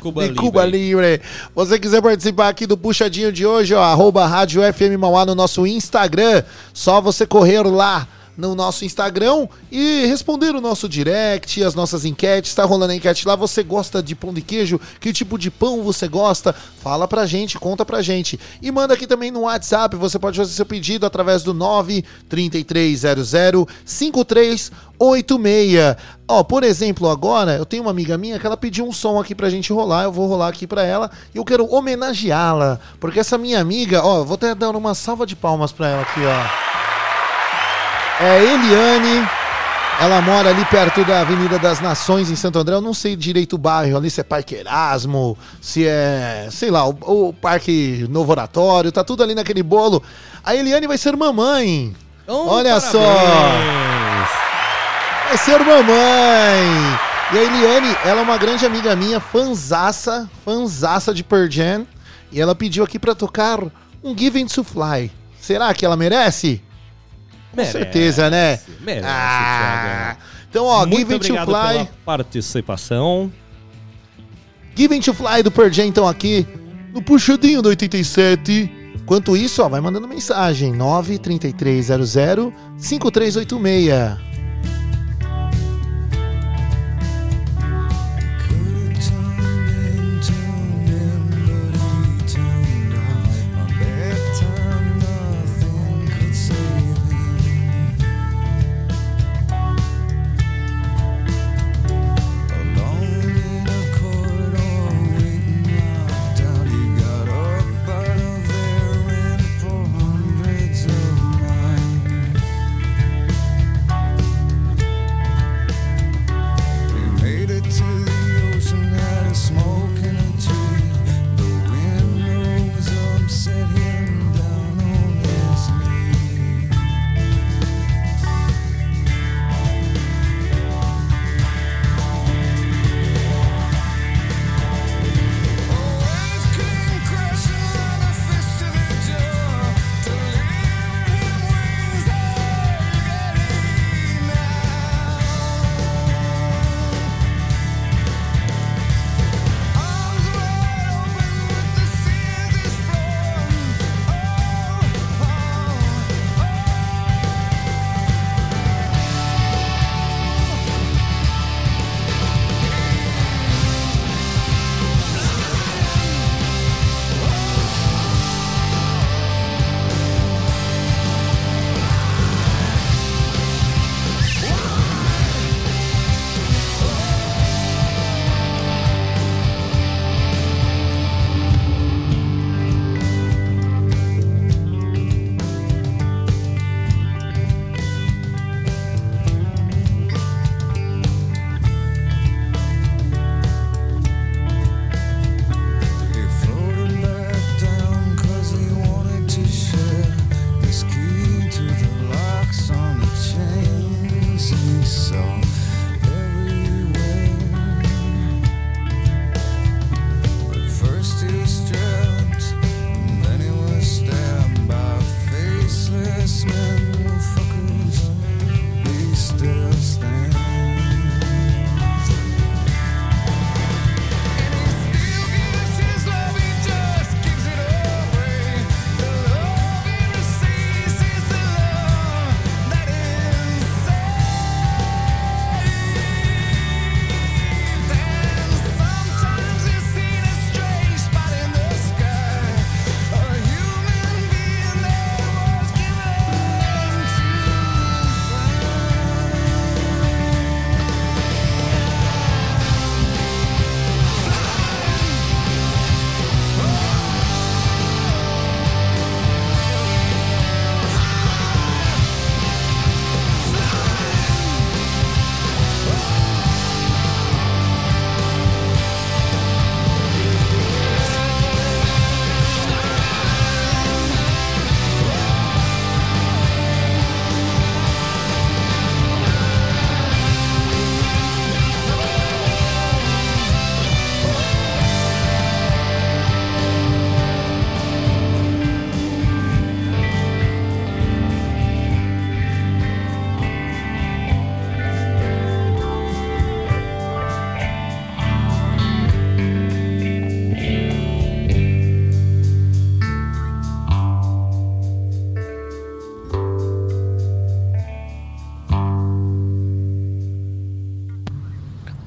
Cuba de Libre. Cuba Libre. Você quiser participar aqui do puxadinho de hoje, ó, arroba Rádio FM Mauá no nosso Instagram. Só você correr lá no nosso Instagram e responder o nosso direct, as nossas enquetes. Tá rolando a enquete lá. Você gosta de pão de queijo? Que tipo de pão você gosta? Fala pra gente, conta pra gente. E manda aqui também no WhatsApp. Você pode fazer seu pedido através do 93300 5386. Ó, por exemplo, agora eu tenho uma amiga minha que ela pediu um som aqui pra gente rolar. Eu vou rolar aqui pra ela e eu quero homenageá-la. Porque essa minha amiga, ó, vou até dar uma salva de palmas pra ela aqui, ó. É Eliane. Ela mora ali perto da Avenida das Nações, em Santo André. Eu não sei direito o bairro ali, se é Parque Erasmo, se é, sei lá, o, o Parque Novo Oratório, tá tudo ali naquele bolo. A Eliane vai ser mamãe. Oh, Olha só. parabéns. Vai ser mamãe. E a Eliane, ela é uma grande amiga minha, fanzaça, fanzaça de Pearl Jam. E ela pediu aqui pra tocar um Given to Fly. Será que ela merece? Merece, certeza, né? Merece, Ah, então, ó, Muito Given to obrigado Fly. pela participação. Given to Fly do Jam, então, aqui no Puxadinho do 87. Enquanto isso, ó, vai mandando mensagem. 93300 5386.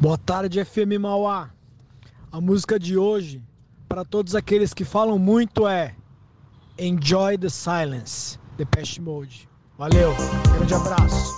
Boa tarde, FM Mauá. A música de hoje, para todos aqueles que falam muito, é Enjoy the Silence, The Pest Mode. Valeu, grande abraço.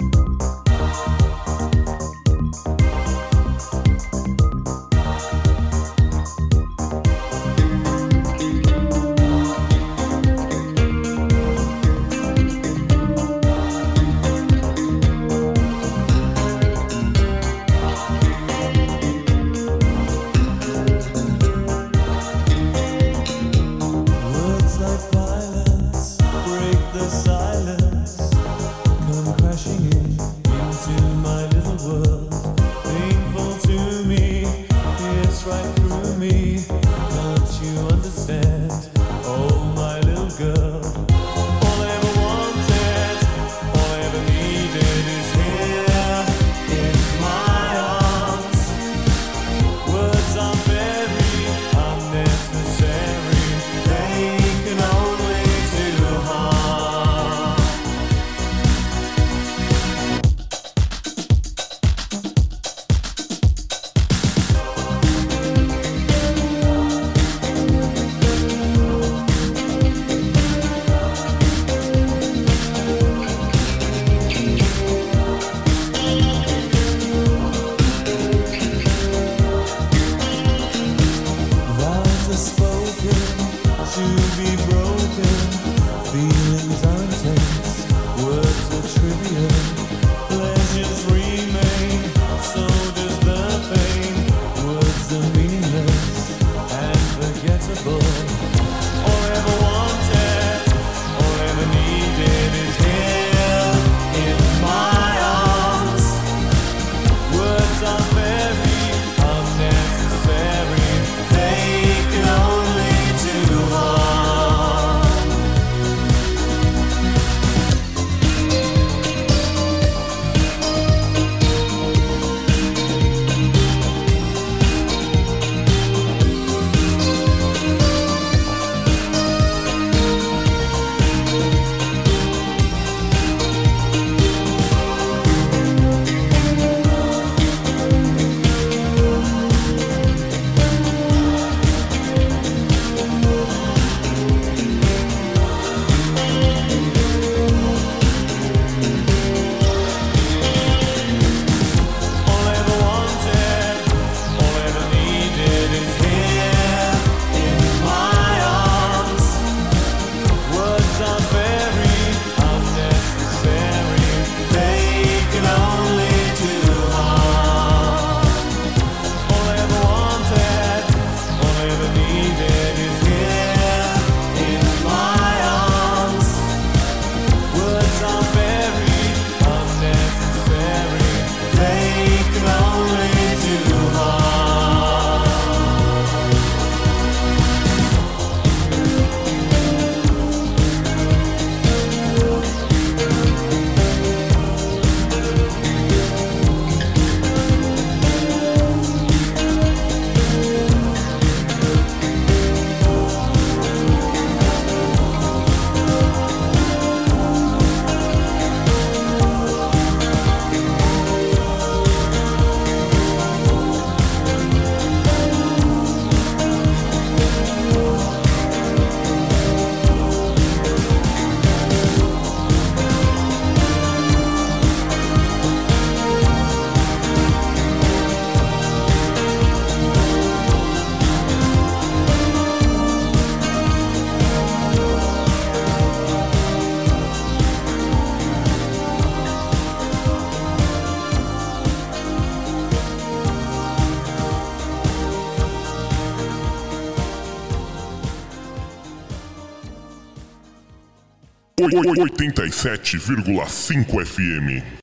87,5 FM.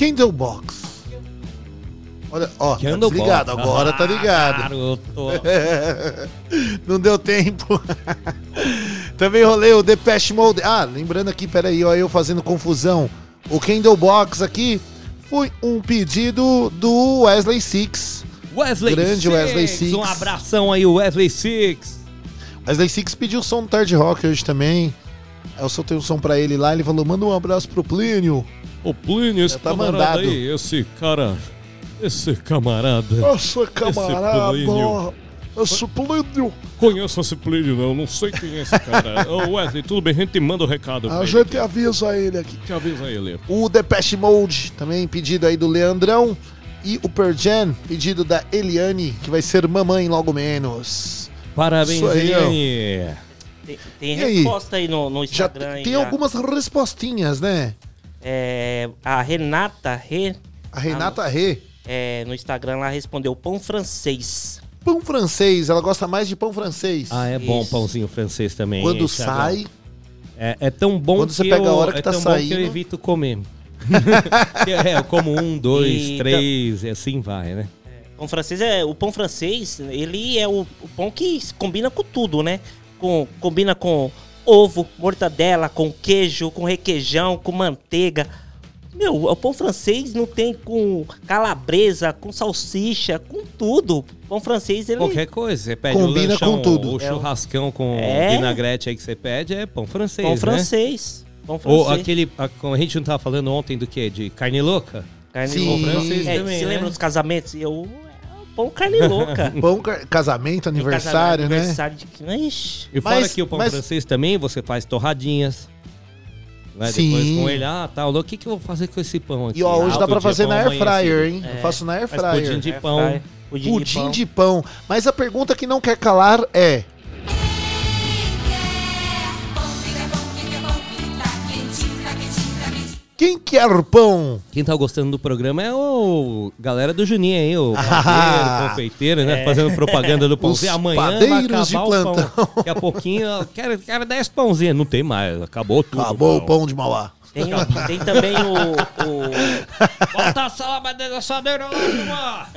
Candlebox. Olha, ó, tá desligado, agora tá ligado. Garoto. [LAUGHS] Não deu tempo. [LAUGHS] Também rolei o Depeche Mode. Ah, lembrando aqui, peraí, ó, eu fazendo confusão. O Candlebox aqui foi um pedido do Wesley Six. Wesley Grande Six. Wesley Six. Um abração aí, Wesley Six. Wesley Six pediu som do Third Rock hoje também. Eu soltei um som pra ele lá, ele falou, manda um abraço pro Plínio. Ô Plínio, esse Já tá camarada mandado. aí, esse cara, esse camarada. Nossa, camarada. Plínio. Esse Plínio. Conheço esse Plínio, não, não sei quem é esse cara. [LAUGHS] Ô Wesley, tudo bem? A gente manda o recado pra A ele. gente avisa ele aqui. Te avisa ele. O Depeche Mode, também pedido aí do Leandrão. E o Perjan, pedido da Eliane, que vai ser mamãe logo menos. Parabéns, aí. Eliane. Tem, tem E aí? resposta aí no, no Já Instagram. aí tem já. algumas respostinhas, né? É, a Renata Rê. A Renata Rê. É, no Instagram ela respondeu pão francês. Pão francês, ela gosta mais de pão francês. Ah, é bom Isso. pãozinho francês também. Quando sai, É, é tão bom Quando que você pega eu, a hora que é tá tão bom que eu saindo. evito comer. [LAUGHS] é, eu como um, dois, E três, e assim vai, né? Pão francês é o pão francês, ele é o, o pão que combina com tudo, né? Com, combina com ovo, mortadela, com queijo, com requeijão, com manteiga. Meu, o pão francês não tem com calabresa, com salsicha, com tudo. Pão francês ele Qualquer coisa, você pede Combina o lanchão, com tudo. o churrascão com É. vinagrete aí que você pede é pão francês, pão né? francês. Pão francês. Ou aquele, a, a gente não tava falando ontem do que? De carne louca? Carne Sim. louca. francês É, também, Você né? lembra dos casamentos? Eu, é pão carne louca. [LAUGHS] pão, ca- casamento, aniversário, né? Aniversário de... Ixi. E fora Mas- que o pão mas- francês também, você faz torradinhas. Né? Sim. Depois com ele, ah, tá, o que, que eu vou fazer com esse pão aqui? E ó, hoje Ah, dá pra fazer na air fryer, hein? Eu É, faço na air fryer. pudim de pão. Pudim, Pudim de pão. de pão. Mas a pergunta que não quer calar é: quem quer pão? Quem tá gostando do programa é o galera do Juninho aí, o [LAUGHS] Ah. padeiro, confeiteiro, né? Fazendo propaganda do pãozinho. Os Amanhã padeiros de plantão. Daqui a pouquinho, quero, quero 10 pãozinhos. Não tem mais, acabou tudo. Acabou o pão. de Mauá. Tem, tem também o, o- Bota a salada dentro da assadeira lá.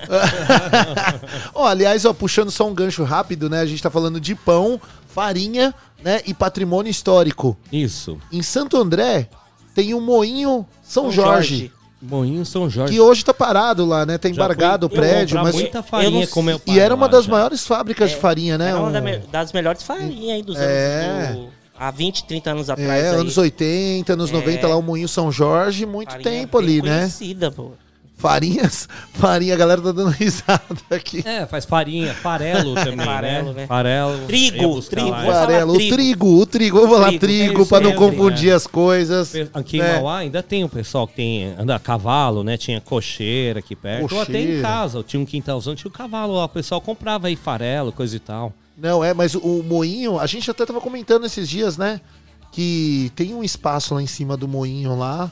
[LAUGHS] Ó, aliás, ó, puxando só um gancho rápido, né? A gente tá falando de pão, farinha, né? E patrimônio histórico. Isso. Em Santo André tem um moinho São, Jorge, Moinho São Jorge. que hoje tá parado lá, né? Tá embargado o fui- eu prédio, mas muita farinha não- meu pai e era uma das já. maiores fábricas de farinha, né? era uma Um- das melhores farinhas aí dos É. anos. do- há 20, 30 anos atrás. É, aí. anos 80, anos É. 90, lá o Moinho São Jorge, muito Farinha tempo ali, né? Conhecida, pô. Farinhas, [LAUGHS] farinha, a galera tá dando [LAUGHS] risada aqui. É, faz farinha, farelo [LAUGHS] também, farelo, né? né? Farelo. Trigo, trigo, lá. Farelo, o trigo. trigo, o trigo, vamos falar Trigo, trigo, pra não confundir né? as coisas. Aqui em né? Mauá ainda tem um pessoal que tem anda a cavalo, né? Tinha cocheira aqui perto. Ou até em Cocheira. casa, eu tinha um quintalzão, tinha o cavalo lá. O pessoal comprava aí farelo, coisa e tal. Não, é, mas o moinho, a gente até tava comentando esses dias, né? Que tem um espaço lá em cima do moinho lá,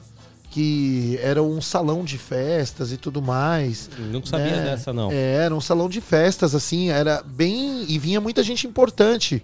que era um salão de festas e tudo mais. Não sabia né? dessa, não. É, era um salão de festas, assim, era bem. E vinha muita gente importante.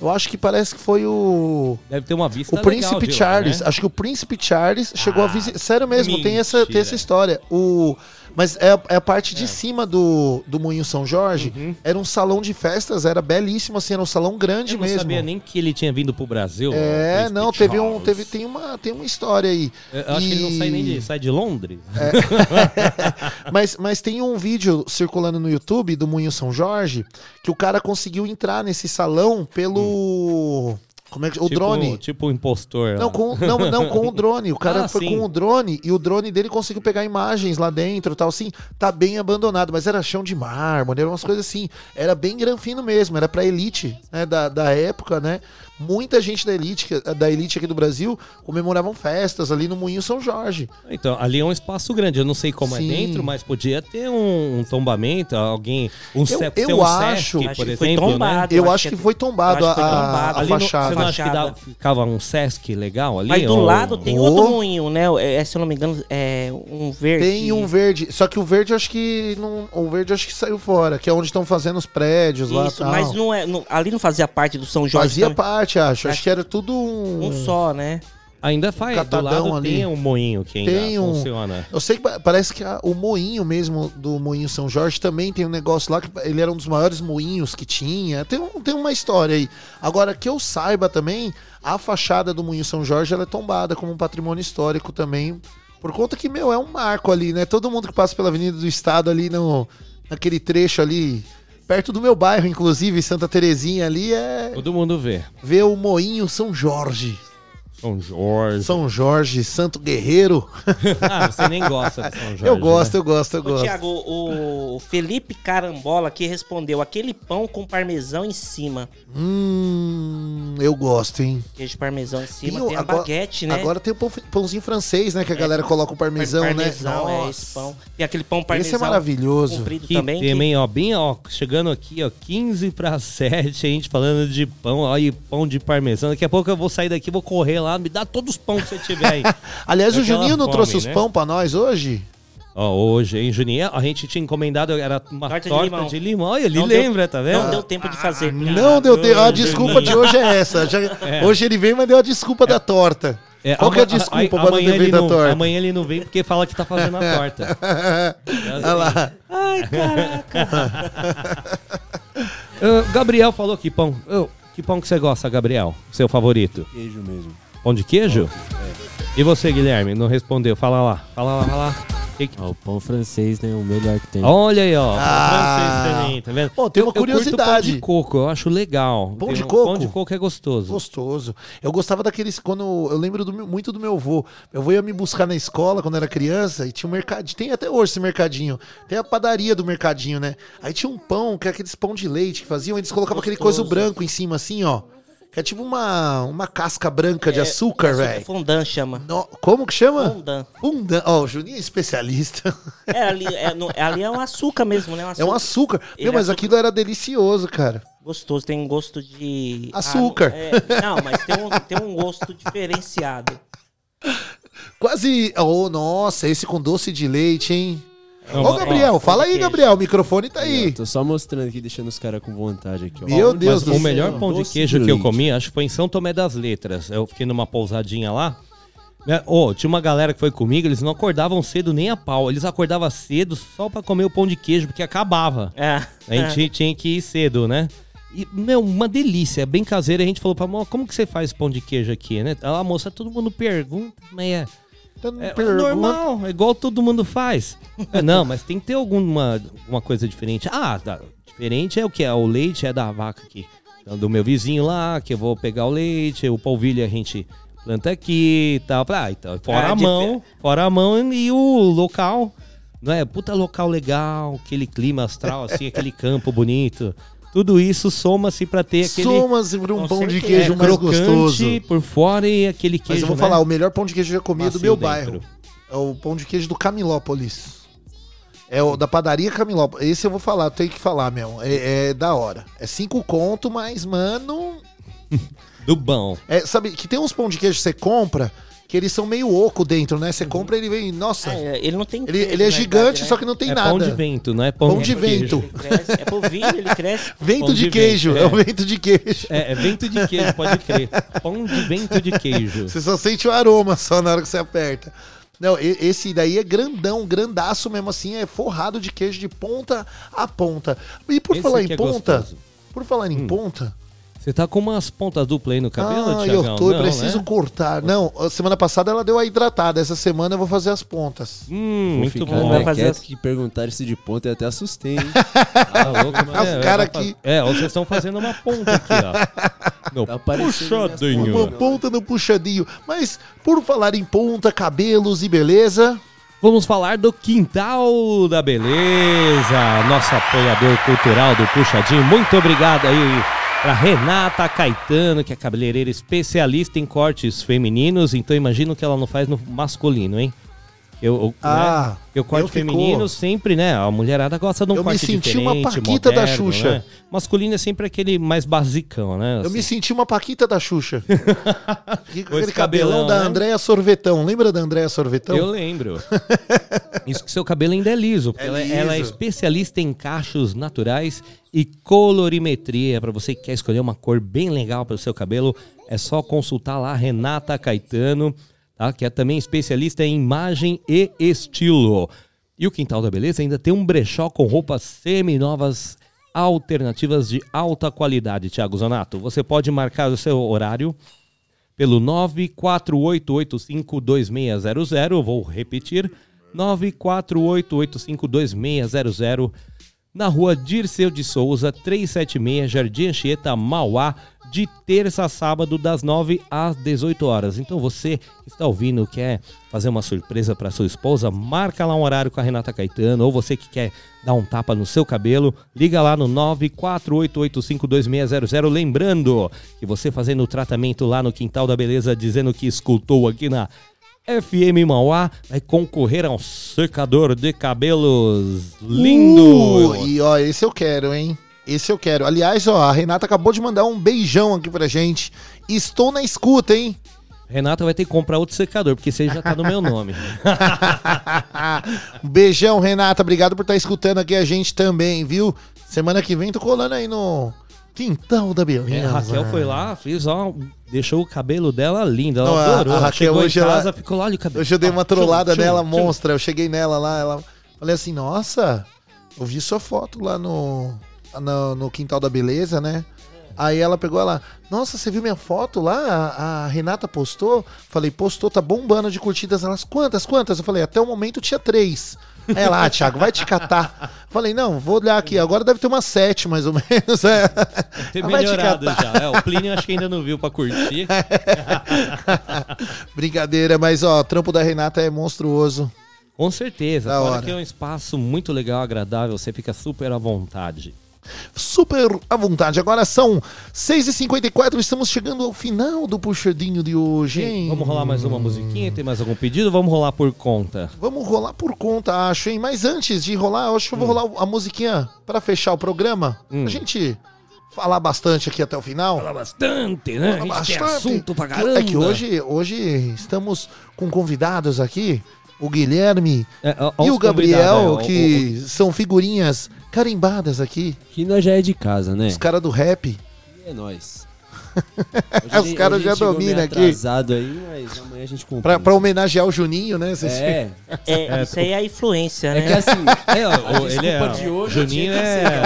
Eu acho que parece que foi o. Deve ter uma vista O legal Príncipe lá, Charles, né? acho que o Príncipe Charles chegou a Ah, visitar. Sério mesmo, tem essa, tem essa história. O, mas é, a- é a parte de cima do, do Moinho São Jorge. Era um salão de festas, era belíssimo, assim, era um salão grande Eu não mesmo. sabia nem que ele tinha vindo pro Brasil. É, Príncipe não, teve um, teve, tem uma, tem uma história aí. Eu acho que ele não sai nem de, sai de Londres. [LAUGHS] mas, mas tem um vídeo circulando no YouTube do Moinho São Jorge que o cara conseguiu entrar nesse salão pelo. Como é que. O tipo, drone. Tipo o impostor. Não com, não, não, com o [LAUGHS] drone. O cara Ah, foi sim. com o drone e o drone dele conseguiu pegar imagens lá dentro e tal, assim. Tá bem abandonado, mas era chão de mármore, era umas coisas assim. Era bem granfino mesmo, era pra elite né, da, da época, né? Muita gente da elite, da elite aqui do Brasil comemoravam festas ali no Moinho São Jorge. Então, ali é um espaço grande. Eu não sei como Sim. é dentro, mas podia ter um, um tombamento, alguém. Um Eu- eu um acho- Sesc, Acho por que foi exemplo. tombado. Né? Eu, acho acho que que é- foi tombado eu a, acho que foi a- tombado. a Ali fachada. você não acha que ficava um Sesc legal ali? Mas do Ou- lado tem Oh. outro moinho, né? É, se eu não me engano, é um verde. Tem um verde, só que o verde eu acho que não, o verde acho que saiu fora, que é onde estão fazendo os prédios lá. Isso, tal. mas não é. não- ali não fazia parte do São Jorge. fazia também? parte, acho. Acho Acho que era tudo um, Um só, né? Ainda faz. Do catadão lado ali. tem um moinho que ainda Tem um- funciona. Eu sei que pa- parece que a- o moinho mesmo do Moinho São Jorge também tem um negócio lá que ele era um dos maiores moinhos que tinha. Tem, um- tem uma história aí. Agora, que eu saiba também, a fachada do Moinho São Jorge ela é tombada como um patrimônio histórico também. Por conta que, meu, é um marco ali, né? Todo mundo que passa pela Avenida do Estado ali no, naquele trecho ali, perto do meu bairro, inclusive, Santa Terezinha ali, é Todo mundo vê. ver o Moinho São Jorge. São Jorge. São Jorge, Santo Guerreiro. [LAUGHS] Ah, você nem gosta de São Jorge. eu gosto, né? eu gosto, eu Ô, gosto. Tiago, o Felipe Carambola aqui respondeu: aquele pão com parmesão em cima. Hum, eu gosto, hein? Queijo parmesão em cima. Tem Tem, a agora- baguete, né? Agora tem o pão- pãozinho francês, né? Que a galera coloca o parmesão, parmesão, né? é esse pão. Tem aquele pão Esse parmesão. é maravilhoso. Comprido Que também. que- também, ó, bem, ó, chegando aqui, ó, 15 para 7, a gente falando de pão, ó, e pão de parmesão. Daqui a pouco eu vou sair daqui, vou correr lá, me dá todos os pães que você tiver aí. [LAUGHS] Aliás, o Aquela Juninho não fome, trouxe os né? pão pra nós hoje? Ó, hoje, hein, Juninho? A gente tinha encomendado, era uma Torta torta, de limão. de limão. Olha, ele Não deu- lembra, tá vendo? Não deu tempo de fazer. não deu tempo. A Juninho. desculpa de hoje é essa. Já- [LAUGHS] É. Hoje ele veio, mas deu a desculpa da torta. É, Qual que é a desculpa a- pra não amanhã ter ele a não- torta? Amanhã ele não vem porque fala que tá fazendo a torta. [LAUGHS] Olha lá. Ai, caraca. Ah, Gabriel falou que pão. Que pão que você gosta, Gabriel? Seu favorito? Queijo mesmo. Pão de queijo? E você, Guilherme? Não respondeu. Fala lá. Fala lá, fala lá. Que que- Ah, o pão francês, né? O melhor que tem. Olha aí, ó. Ah. Francês também, tá vendo? Pô, tem uma Eu- eu curto curiosidade. pão de coco, eu acho legal. Pão Tem de um- coco? Pão de coco é gostoso. Gostoso. Eu gostava daqueles. Quando. Eu lembro do meu- muito do meu avô. Meu avô ia me buscar na escola quando era criança e tinha um mercadinho. Tem até hoje esse mercadinho. Tem a padaria do mercadinho, né? Aí tinha um pão, que é aqueles pão de leite que faziam. Eles colocavam aquele coisa branco em cima, assim, ó. Que é tipo uma, uma casca branca de É, açúcar, açúcar, velho. Fondant chama. No- Como que chama? Fondant. Fondant. Ó, o Juninho é especialista. É, ali é, no- ali é um açúcar mesmo, né? É um açúcar. Ele Meu, mas é açúcar. aquilo era delicioso, cara. Gostoso, tem um gosto de. [LAUGHS] Açúcar. Ah, não, é, não, mas tem um, tem um gosto diferenciado. Quase. Oh, nossa, esse com doce de leite, hein? Não, Ô, Gabriel, ó, fala aí, queijo. Gabriel. O microfone tá Aí, aí. tô só mostrando aqui, deixando os caras com vontade aqui, ó. Meu Deus Mas do o céu. melhor pão de queijo que eu comi, acho que foi em São Tomé das Letras. Eu fiquei numa pousadinha lá. É, ô, tinha uma galera que foi comigo, eles não acordavam cedo nem a pau. Eles acordavam cedo só pra comer o pão de queijo, porque acabava. É. A gente tinha que ir cedo, né? E, meu, uma delícia, bem caseira. A gente falou pra moça, como que você faz pão de queijo aqui, né? A moça, todo mundo pergunta, mas é... É normal, é igual todo mundo faz. [LAUGHS] É, não, mas tem que ter alguma uma coisa diferente. Ah, tá, diferente é o que? É o leite é da vaca aqui. Então, do meu vizinho lá, que eu vou pegar o leite, o polvilho a gente planta aqui e tal. Ah, então, fora É, a de- mão, fora a mão e o local. Não é? Puta local legal, aquele clima astral, assim, [LAUGHS] aquele campo bonito. Tudo isso soma-se pra ter aquele. Soma-se pra um pão de queijo É, mais crocante gostoso. por fora e aquele queijo. Mas eu vou né? falar, o melhor pão de queijo que eu já comi é do Macio meu dentro. bairro. É o pão de queijo do Camilópolis. É o da padaria Camilópolis. Esse eu vou falar, tem que falar mesmo. É, é da hora. É cinco conto, mas, mano. [LAUGHS] Do bom. É, sabe que tem uns pão de queijo que você compra que eles são meio oco dentro, né? Você compra ele vem. Nossa. É, ele não tem Ele, queijo, ele é gigante, verdade, né? só que não tem é nada. pão de vento, não é pão, Pão de queijo. vento. Cresce, é polvilho, ele cresce. [LAUGHS] Vento Pão de, de queijo. vento, é o é. vento de queijo. É, é vento de queijo, pode crer. [LAUGHS] Pão de vento de queijo. Você só sente o aroma só na hora que você aperta. Não, esse daí é grandão, grandaço mesmo assim, é forrado de queijo de ponta a ponta. E por Esse falar em é ponta, gostoso. por falar em Hum. ponta, Você tá com umas pontas duplas aí no cabelo, ah, Thiagão? eu tô, eu Não, preciso né? cortar. Não, a semana passada ela deu a hidratada, essa semana eu vou fazer as pontas. Hum, Vou muito bom. mais fazer as- que perguntaram isso de ponta e até assustei, hein? [LAUGHS] Tá louco, mas é, cara vai fa- aqui- É, vocês estão fazendo uma ponta aqui, ó. Meu, [LAUGHS] Tá puxadinho. Uma ponta no puxadinho. Mas por falar em ponta, cabelos e beleza, Vamos falar do Quintal da Beleza, nosso apoiador cultural do Puxadinho. Muito obrigado aí pra Renata Caetano, que é cabeleireira especialista em cortes femininos. Então imagino que ela não faz no masculino, hein? Eu, eu, Ah, né? Eu corte eu ficou- feminino sempre, né? A mulherada gosta de um Eu me corte senti uma diferente, Paquita da moderno, Xuxa. né? Masculino é sempre aquele mais basicão, né? eu me Assim. senti uma paquita da Xuxa. [LAUGHS] Aquele cabelão cabelão, da né? Andréa Sorvetão. Lembra da Andréa Sorvetão? Eu lembro. [LAUGHS] Isso que seu cabelo ainda é liso, É ela, ela é liso. especialista em cachos naturais e colorimetria. Para você que quer escolher uma cor bem legal para o seu cabelo, é só consultar lá Renata Caetano, tá? que é também especialista em imagem e estilo. E o Quintal da Beleza ainda tem um brechó com roupas semi-novas alternativas de alta qualidade, Thiago Zonato. Você pode marcar o seu horário pelo 948852600. Vou repetir: 948852600. Na rua Dirceu de Souza, 376, Jardim Anchieta, Mauá, de terça a sábado, das 9 às 18 horas. Então você que está ouvindo, quer fazer uma surpresa para sua esposa, marca lá um horário com a Renata Caetano, ou você que quer dar um tapa no seu cabelo, liga lá no 948852600. Lembrando que você fazendo o tratamento lá no Quintal da Beleza, dizendo que escutou aqui na FM Mauá, vai concorrer a um secador de cabelos lindo. Uh, e ó, esse eu quero, hein? Esse eu quero. Aliás, ó, a Renata acabou de mandar um beijão aqui pra gente. Estou na escuta, hein? Renata vai ter que comprar outro secador, porque esse aí já tá no meu nome. Um [LAUGHS] beijão, Renata. Obrigado por estar escutando aqui a gente também, viu? Semana que vem tô colando aí no Quintal da É, Beleza. a Raquel foi lá, fez ó, deixou o cabelo dela lindo, ela Não, a- adorou. a Ela Raquel chegou hoje em ela- casa, ficou lá, olha o cabelo. Hoje eu dei uma tchum, trollada tchum, nela, tchum. monstra. Eu cheguei nela lá, ela falei assim, nossa, eu vi sua foto lá no, no, no Quintal da Beleza, né? Aí ela pegou ela, nossa, você viu minha foto lá? A, a Renata postou? Falei, postou, tá bombando de curtidas. Elas, quantas, quantas? Eu falei, até o momento tinha três. Ela, ah, Thiago, vai te catar. Falei, não, vou olhar aqui, agora deve ter umas sete, mais ou menos. É. Ter Vai te melhorado catar. já. É, o Plínio acho que ainda não viu pra curtir. [LAUGHS] Brincadeira, mas ó, o trampo da Renata é monstruoso. Com certeza. Da Fora hora. que é um espaço muito legal, agradável, você fica super à vontade. Super à vontade. Agora são 6h54, estamos chegando ao final do puxadinho de hoje, hein? Vamos rolar mais uma musiquinha? Tem mais algum pedido? Vamos rolar por conta. Vamos rolar por conta, acho, hein? Mas antes de rolar, acho que eu vou rolar a musiquinha pra fechar o programa. Hum. A gente falar bastante aqui até o final. Falar bastante, né? Falar bastante. assunto pra caramba. É que hoje, hoje estamos com convidados aqui, o Guilherme É, e o Gabriel, é, ó, que são figurinhas carimbadas aqui. Que nós já é de casa, né? Os caras do rap. É nóis. [LAUGHS] Os caras já dominam aqui. atrasado aí, mas amanhã a gente compra. Pra, pra homenagear o Juninho, né? Vocês- É. É, [LAUGHS] isso aí é a influência, né? É que assim, [LAUGHS] É, ó, ele é, de hoje Juninho é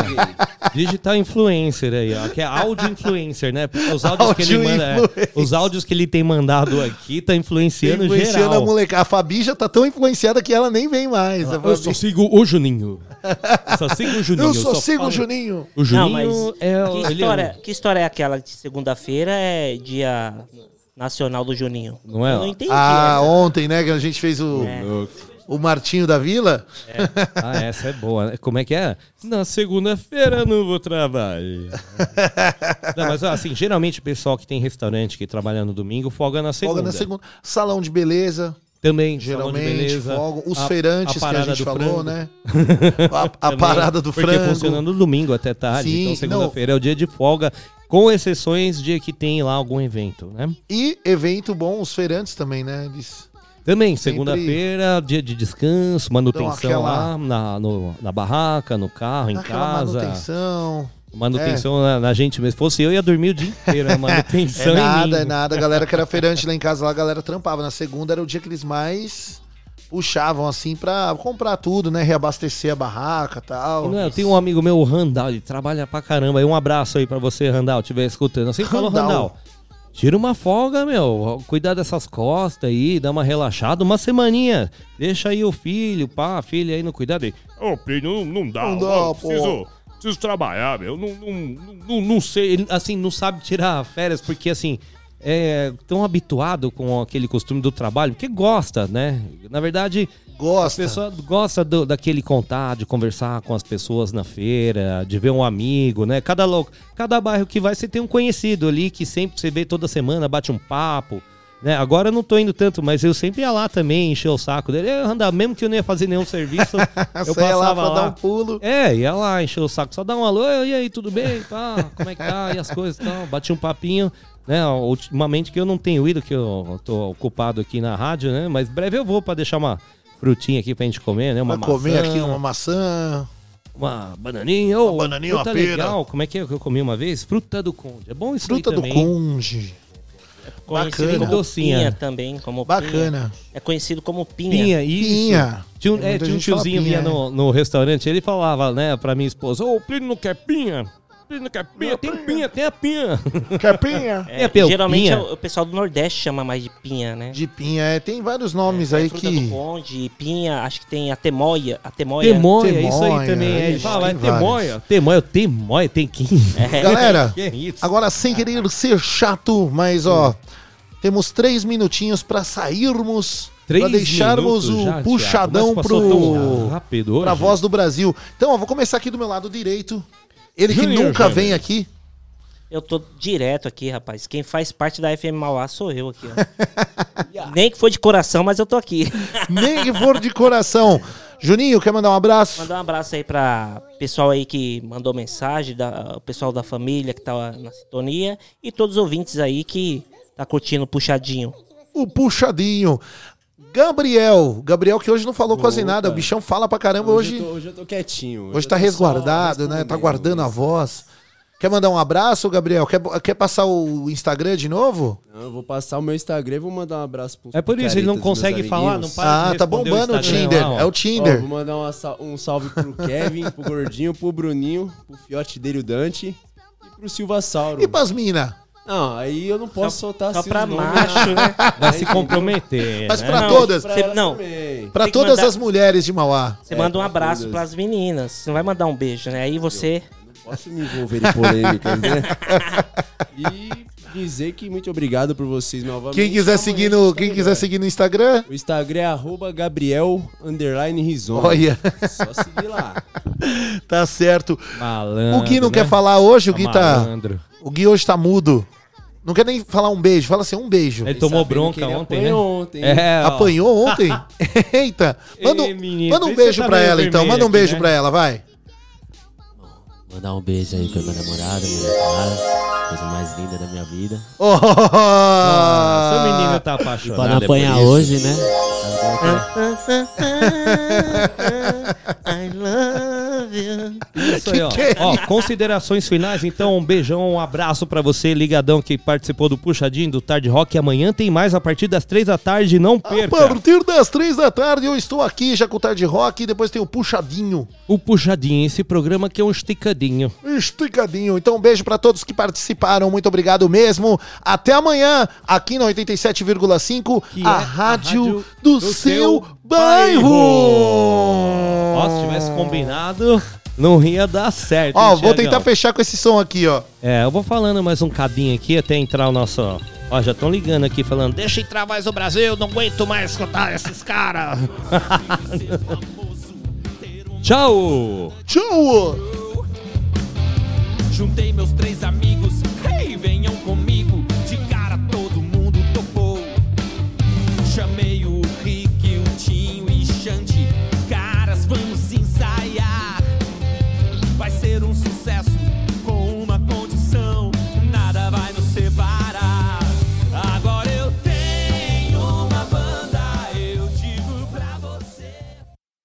digital influencer aí, ó, que é áudio influencer, né? Porque os áudios que ele Áudio manda, é, os áudios que ele tem mandado aqui tá influenciando, Influenciando geral. a molecada. A Fabi já tá tão influenciada que ela nem vem mais. A Eu só sigo o Juninho. Eu só sigo o Juninho. Eu só sigo o Juninho. O Juninho Não, mas é que, é história, que história é aquela de segunda-feira é dia nacional do Juninho? Não é? Eu não entendi. Ah, essa. ontem, né, que a gente fez o, É. o Martinho da Vila. Ah, essa é boa. né? Como é que é? Na segunda-feira não vou trabalhar. [LAUGHS] não, mas assim, geralmente o pessoal que tem restaurante que trabalha no domingo folga na segunda. Folga na segunda. Salão de beleza. Também, salão de Geralmente beleza. folgam. Os A- feirantes a que a gente falou, frango. né? [LAUGHS] A, a parada do porque frango. funciona no domingo até tarde. Sim, então segunda-feira é o dia de folga, com exceções de que tem lá algum evento, né? E evento bom, os feirantes também, né? Eles Também, segunda-feira, dia de descanso, manutenção aquela- lá na, no- na barraca, no carro, em casa. manutenção. Manutenção na, na gente mesmo. Se fosse eu, ia dormir o dia inteiro. né? [LAUGHS] É Manutenção em nada, é nada. A galera que era feirante lá em casa, lá, a galera trampava. Na segunda era o dia que eles mais puxavam, assim, pra comprar tudo, né? Reabastecer a barraca e tal. Não, eu tenho um amigo meu, o Randall, ele trabalha pra caramba. Um abraço aí pra você, Randall, estiver escutando. Assim falou, Randall. Randall. Tira uma folga, meu. Cuidar dessas costas aí, dá uma relaxada, uma semaninha. Deixa aí o filho, pá, a filha aí no cuidado aí. Ô, Plínio, não, não dá. Não dá, pô. preciso, preciso trabalhar, meu. Não, não, não, Não, não sei, ele, assim, não sabe tirar férias porque, assim, é tão habituado com aquele costume do trabalho, que gosta, né? Na verdade, Gosta. a pessoa gosta do- daquele contato, de conversar com as pessoas na feira, de ver um amigo, né? Cada, cada bairro que vai, você tem um conhecido ali que sempre você vê toda semana, bate um papo. Né? Agora eu não tô indo tanto, mas eu sempre ia lá também, encher o saco dele. Eu andava, mesmo que eu não ia fazer nenhum serviço, [LAUGHS] eu Você ia lá passava pra lá. dar um pulo. É, ia lá, encher o saco, só dar um alô, e aí, tudo bem? Pá, como é que tá? E as coisas e tal. Bati um papinho, né? Ultimamente que eu não tenho ido, que eu tô ocupado aqui na rádio, né? Mas breve eu vou pra deixar uma frutinha aqui pra gente comer, né? Uma comer maçã, aqui uma maçã. uma bananinha. Ou, Uma bananinha, fruta uma pera. legal, como é que é que eu comi uma vez? Fruta do conde. É bom isso Fruta aí do também. conge. Conhecido Bacana. como Docinha. pinha também, como Bacana. pinha. É conhecido como pinha. Pinha, isso. Pinha. Tinha, um- é, muita tinha um tiozinho pinha, vinha é. no, no restaurante, ele falava, né, pra minha esposa, ô, o Plínio não quer pinha? O Plínio não quer pinha? Tem pinha, tem a pinha. [LAUGHS] Quer pinha? É, Pel- geralmente pinha. é o o pessoal do Nordeste chama mais de pinha, né? De pinha. É, tem vários nomes aí Fruta que. do conde, pinha, acho que tem a temoia. A temoia. Temoia, é isso aí Temoia, também. É, fala, é tem temoia. Temoia, temoia, tem que. [LAUGHS] Galera, Que isso? agora sem querer ser chato, mas ó, temos três minutinhos pra sairmos, Três pra deixarmos minutos o já, Thiago, puxadão mas passou tão pro rápido hoje. pra voz do Brasil. Então, ó, vou começar aqui do meu lado direito. Ele que Júnior nunca Júnior. vem aqui. Eu tô direto aqui, rapaz. Quem faz parte da FM Mauá sou eu aqui, ó. [LAUGHS] [LAUGHS] Nem que for de coração, mas eu tô aqui. [LAUGHS] Nem que for de coração. Juninho, quer mandar um abraço? Mandar um abraço aí pra pessoal aí que mandou mensagem, da, o pessoal da família que tá na sintonia e todos os ouvintes aí que tá curtindo o puxadinho. O puxadinho. Gabriel. Gabriel que hoje não falou quase Opa. nada. O bichão fala pra caramba hoje. Hoje, eu tô, hoje eu tô quietinho. Hoje eu tá resguardado, né? Tá guardando a voz. Quer mandar um abraço, Gabriel? Quer, quer passar o Instagram de novo? Não, eu vou passar o meu Instagram e vou mandar um abraço pro É por isso, ele não consegue falar, não para Ah, de tá bombando o Instagram Tinder. lá, ó. É o Ó, Tinder. vou mandar uma um salve pro [LAUGHS] Kevin, pro Gordinho, pro Bruninho, pro fiote dele, o Dante, e pro Silva Sauro. E pras mina? Não, aí eu não posso soltar Só assim pra os nomes, macho, né? [LAUGHS] Vai se comprometer. Mas né? pra Não, todas. Pra não. também. Pra todas mandar- as mulheres de Mauá. Você É, manda um pra abraço todas. pras meninas. Você não vai mandar um beijo, né? Aí você. Posso me envolver em polêmicas, [LAUGHS] né? E dizer que muito obrigado por vocês novamente. Quem quiser Amanhã seguir no, tá quem quiser seguir no Instagram, O Instagram é arroba Gabriel olha, Só seguir lá. [LAUGHS] tá certo. Malandro, O Gui não né? quer falar hoje, o Gui tá. Malandro. O Gui hoje tá mudo. Não quer nem falar um beijo, fala assim, um beijo. Ele tomou bronca ontem, apanhou né? ontem. É, ó. Apanhou ontem? [LAUGHS] [LAUGHS] Eita! Manda, um- Ei, menino, manda por um você beijo tá pra meio ela então, vermelho manda um aqui, beijo né? pra ela, vai. Mandar um beijo aí pra minha namorada, minha cara, coisa mais linda da minha vida. Oh, Ah, seu menino tá E apaixonado. pra não é apanhar isso. hoje, né? [LAUGHS] Sabe como é que é? I love Isso aí, ó. Que que é? Ó, considerações finais, então, um beijão, um abraço pra você, ligadão, que participou do Puxadinho do Tarde Rock. Amanhã tem mais a partir das três da tarde, não A perca. partir das três da tarde eu estou aqui já com o Tarde Rock e depois tem o Puxadinho. O Puxadinho, esse programa que é um esticadinho. Esticadinho. Então, um beijo pra todos que participaram. Muito obrigado mesmo. Até amanhã, aqui na 87,5, Que a, é a rádio rádio do, do seu seu bairro. Ó, se tivesse combinado, não ia dar certo. Ó, vou tentar fechar com esse som aqui, ó. É, eu vou falando mais um cabinho aqui até entrar o nosso. Ó, ó já estão ligando aqui falando: deixa entrar mais o Brasil, não aguento mais escutar esses caras. [LAUGHS] Tchau! Tchau! Juntei meus três amigos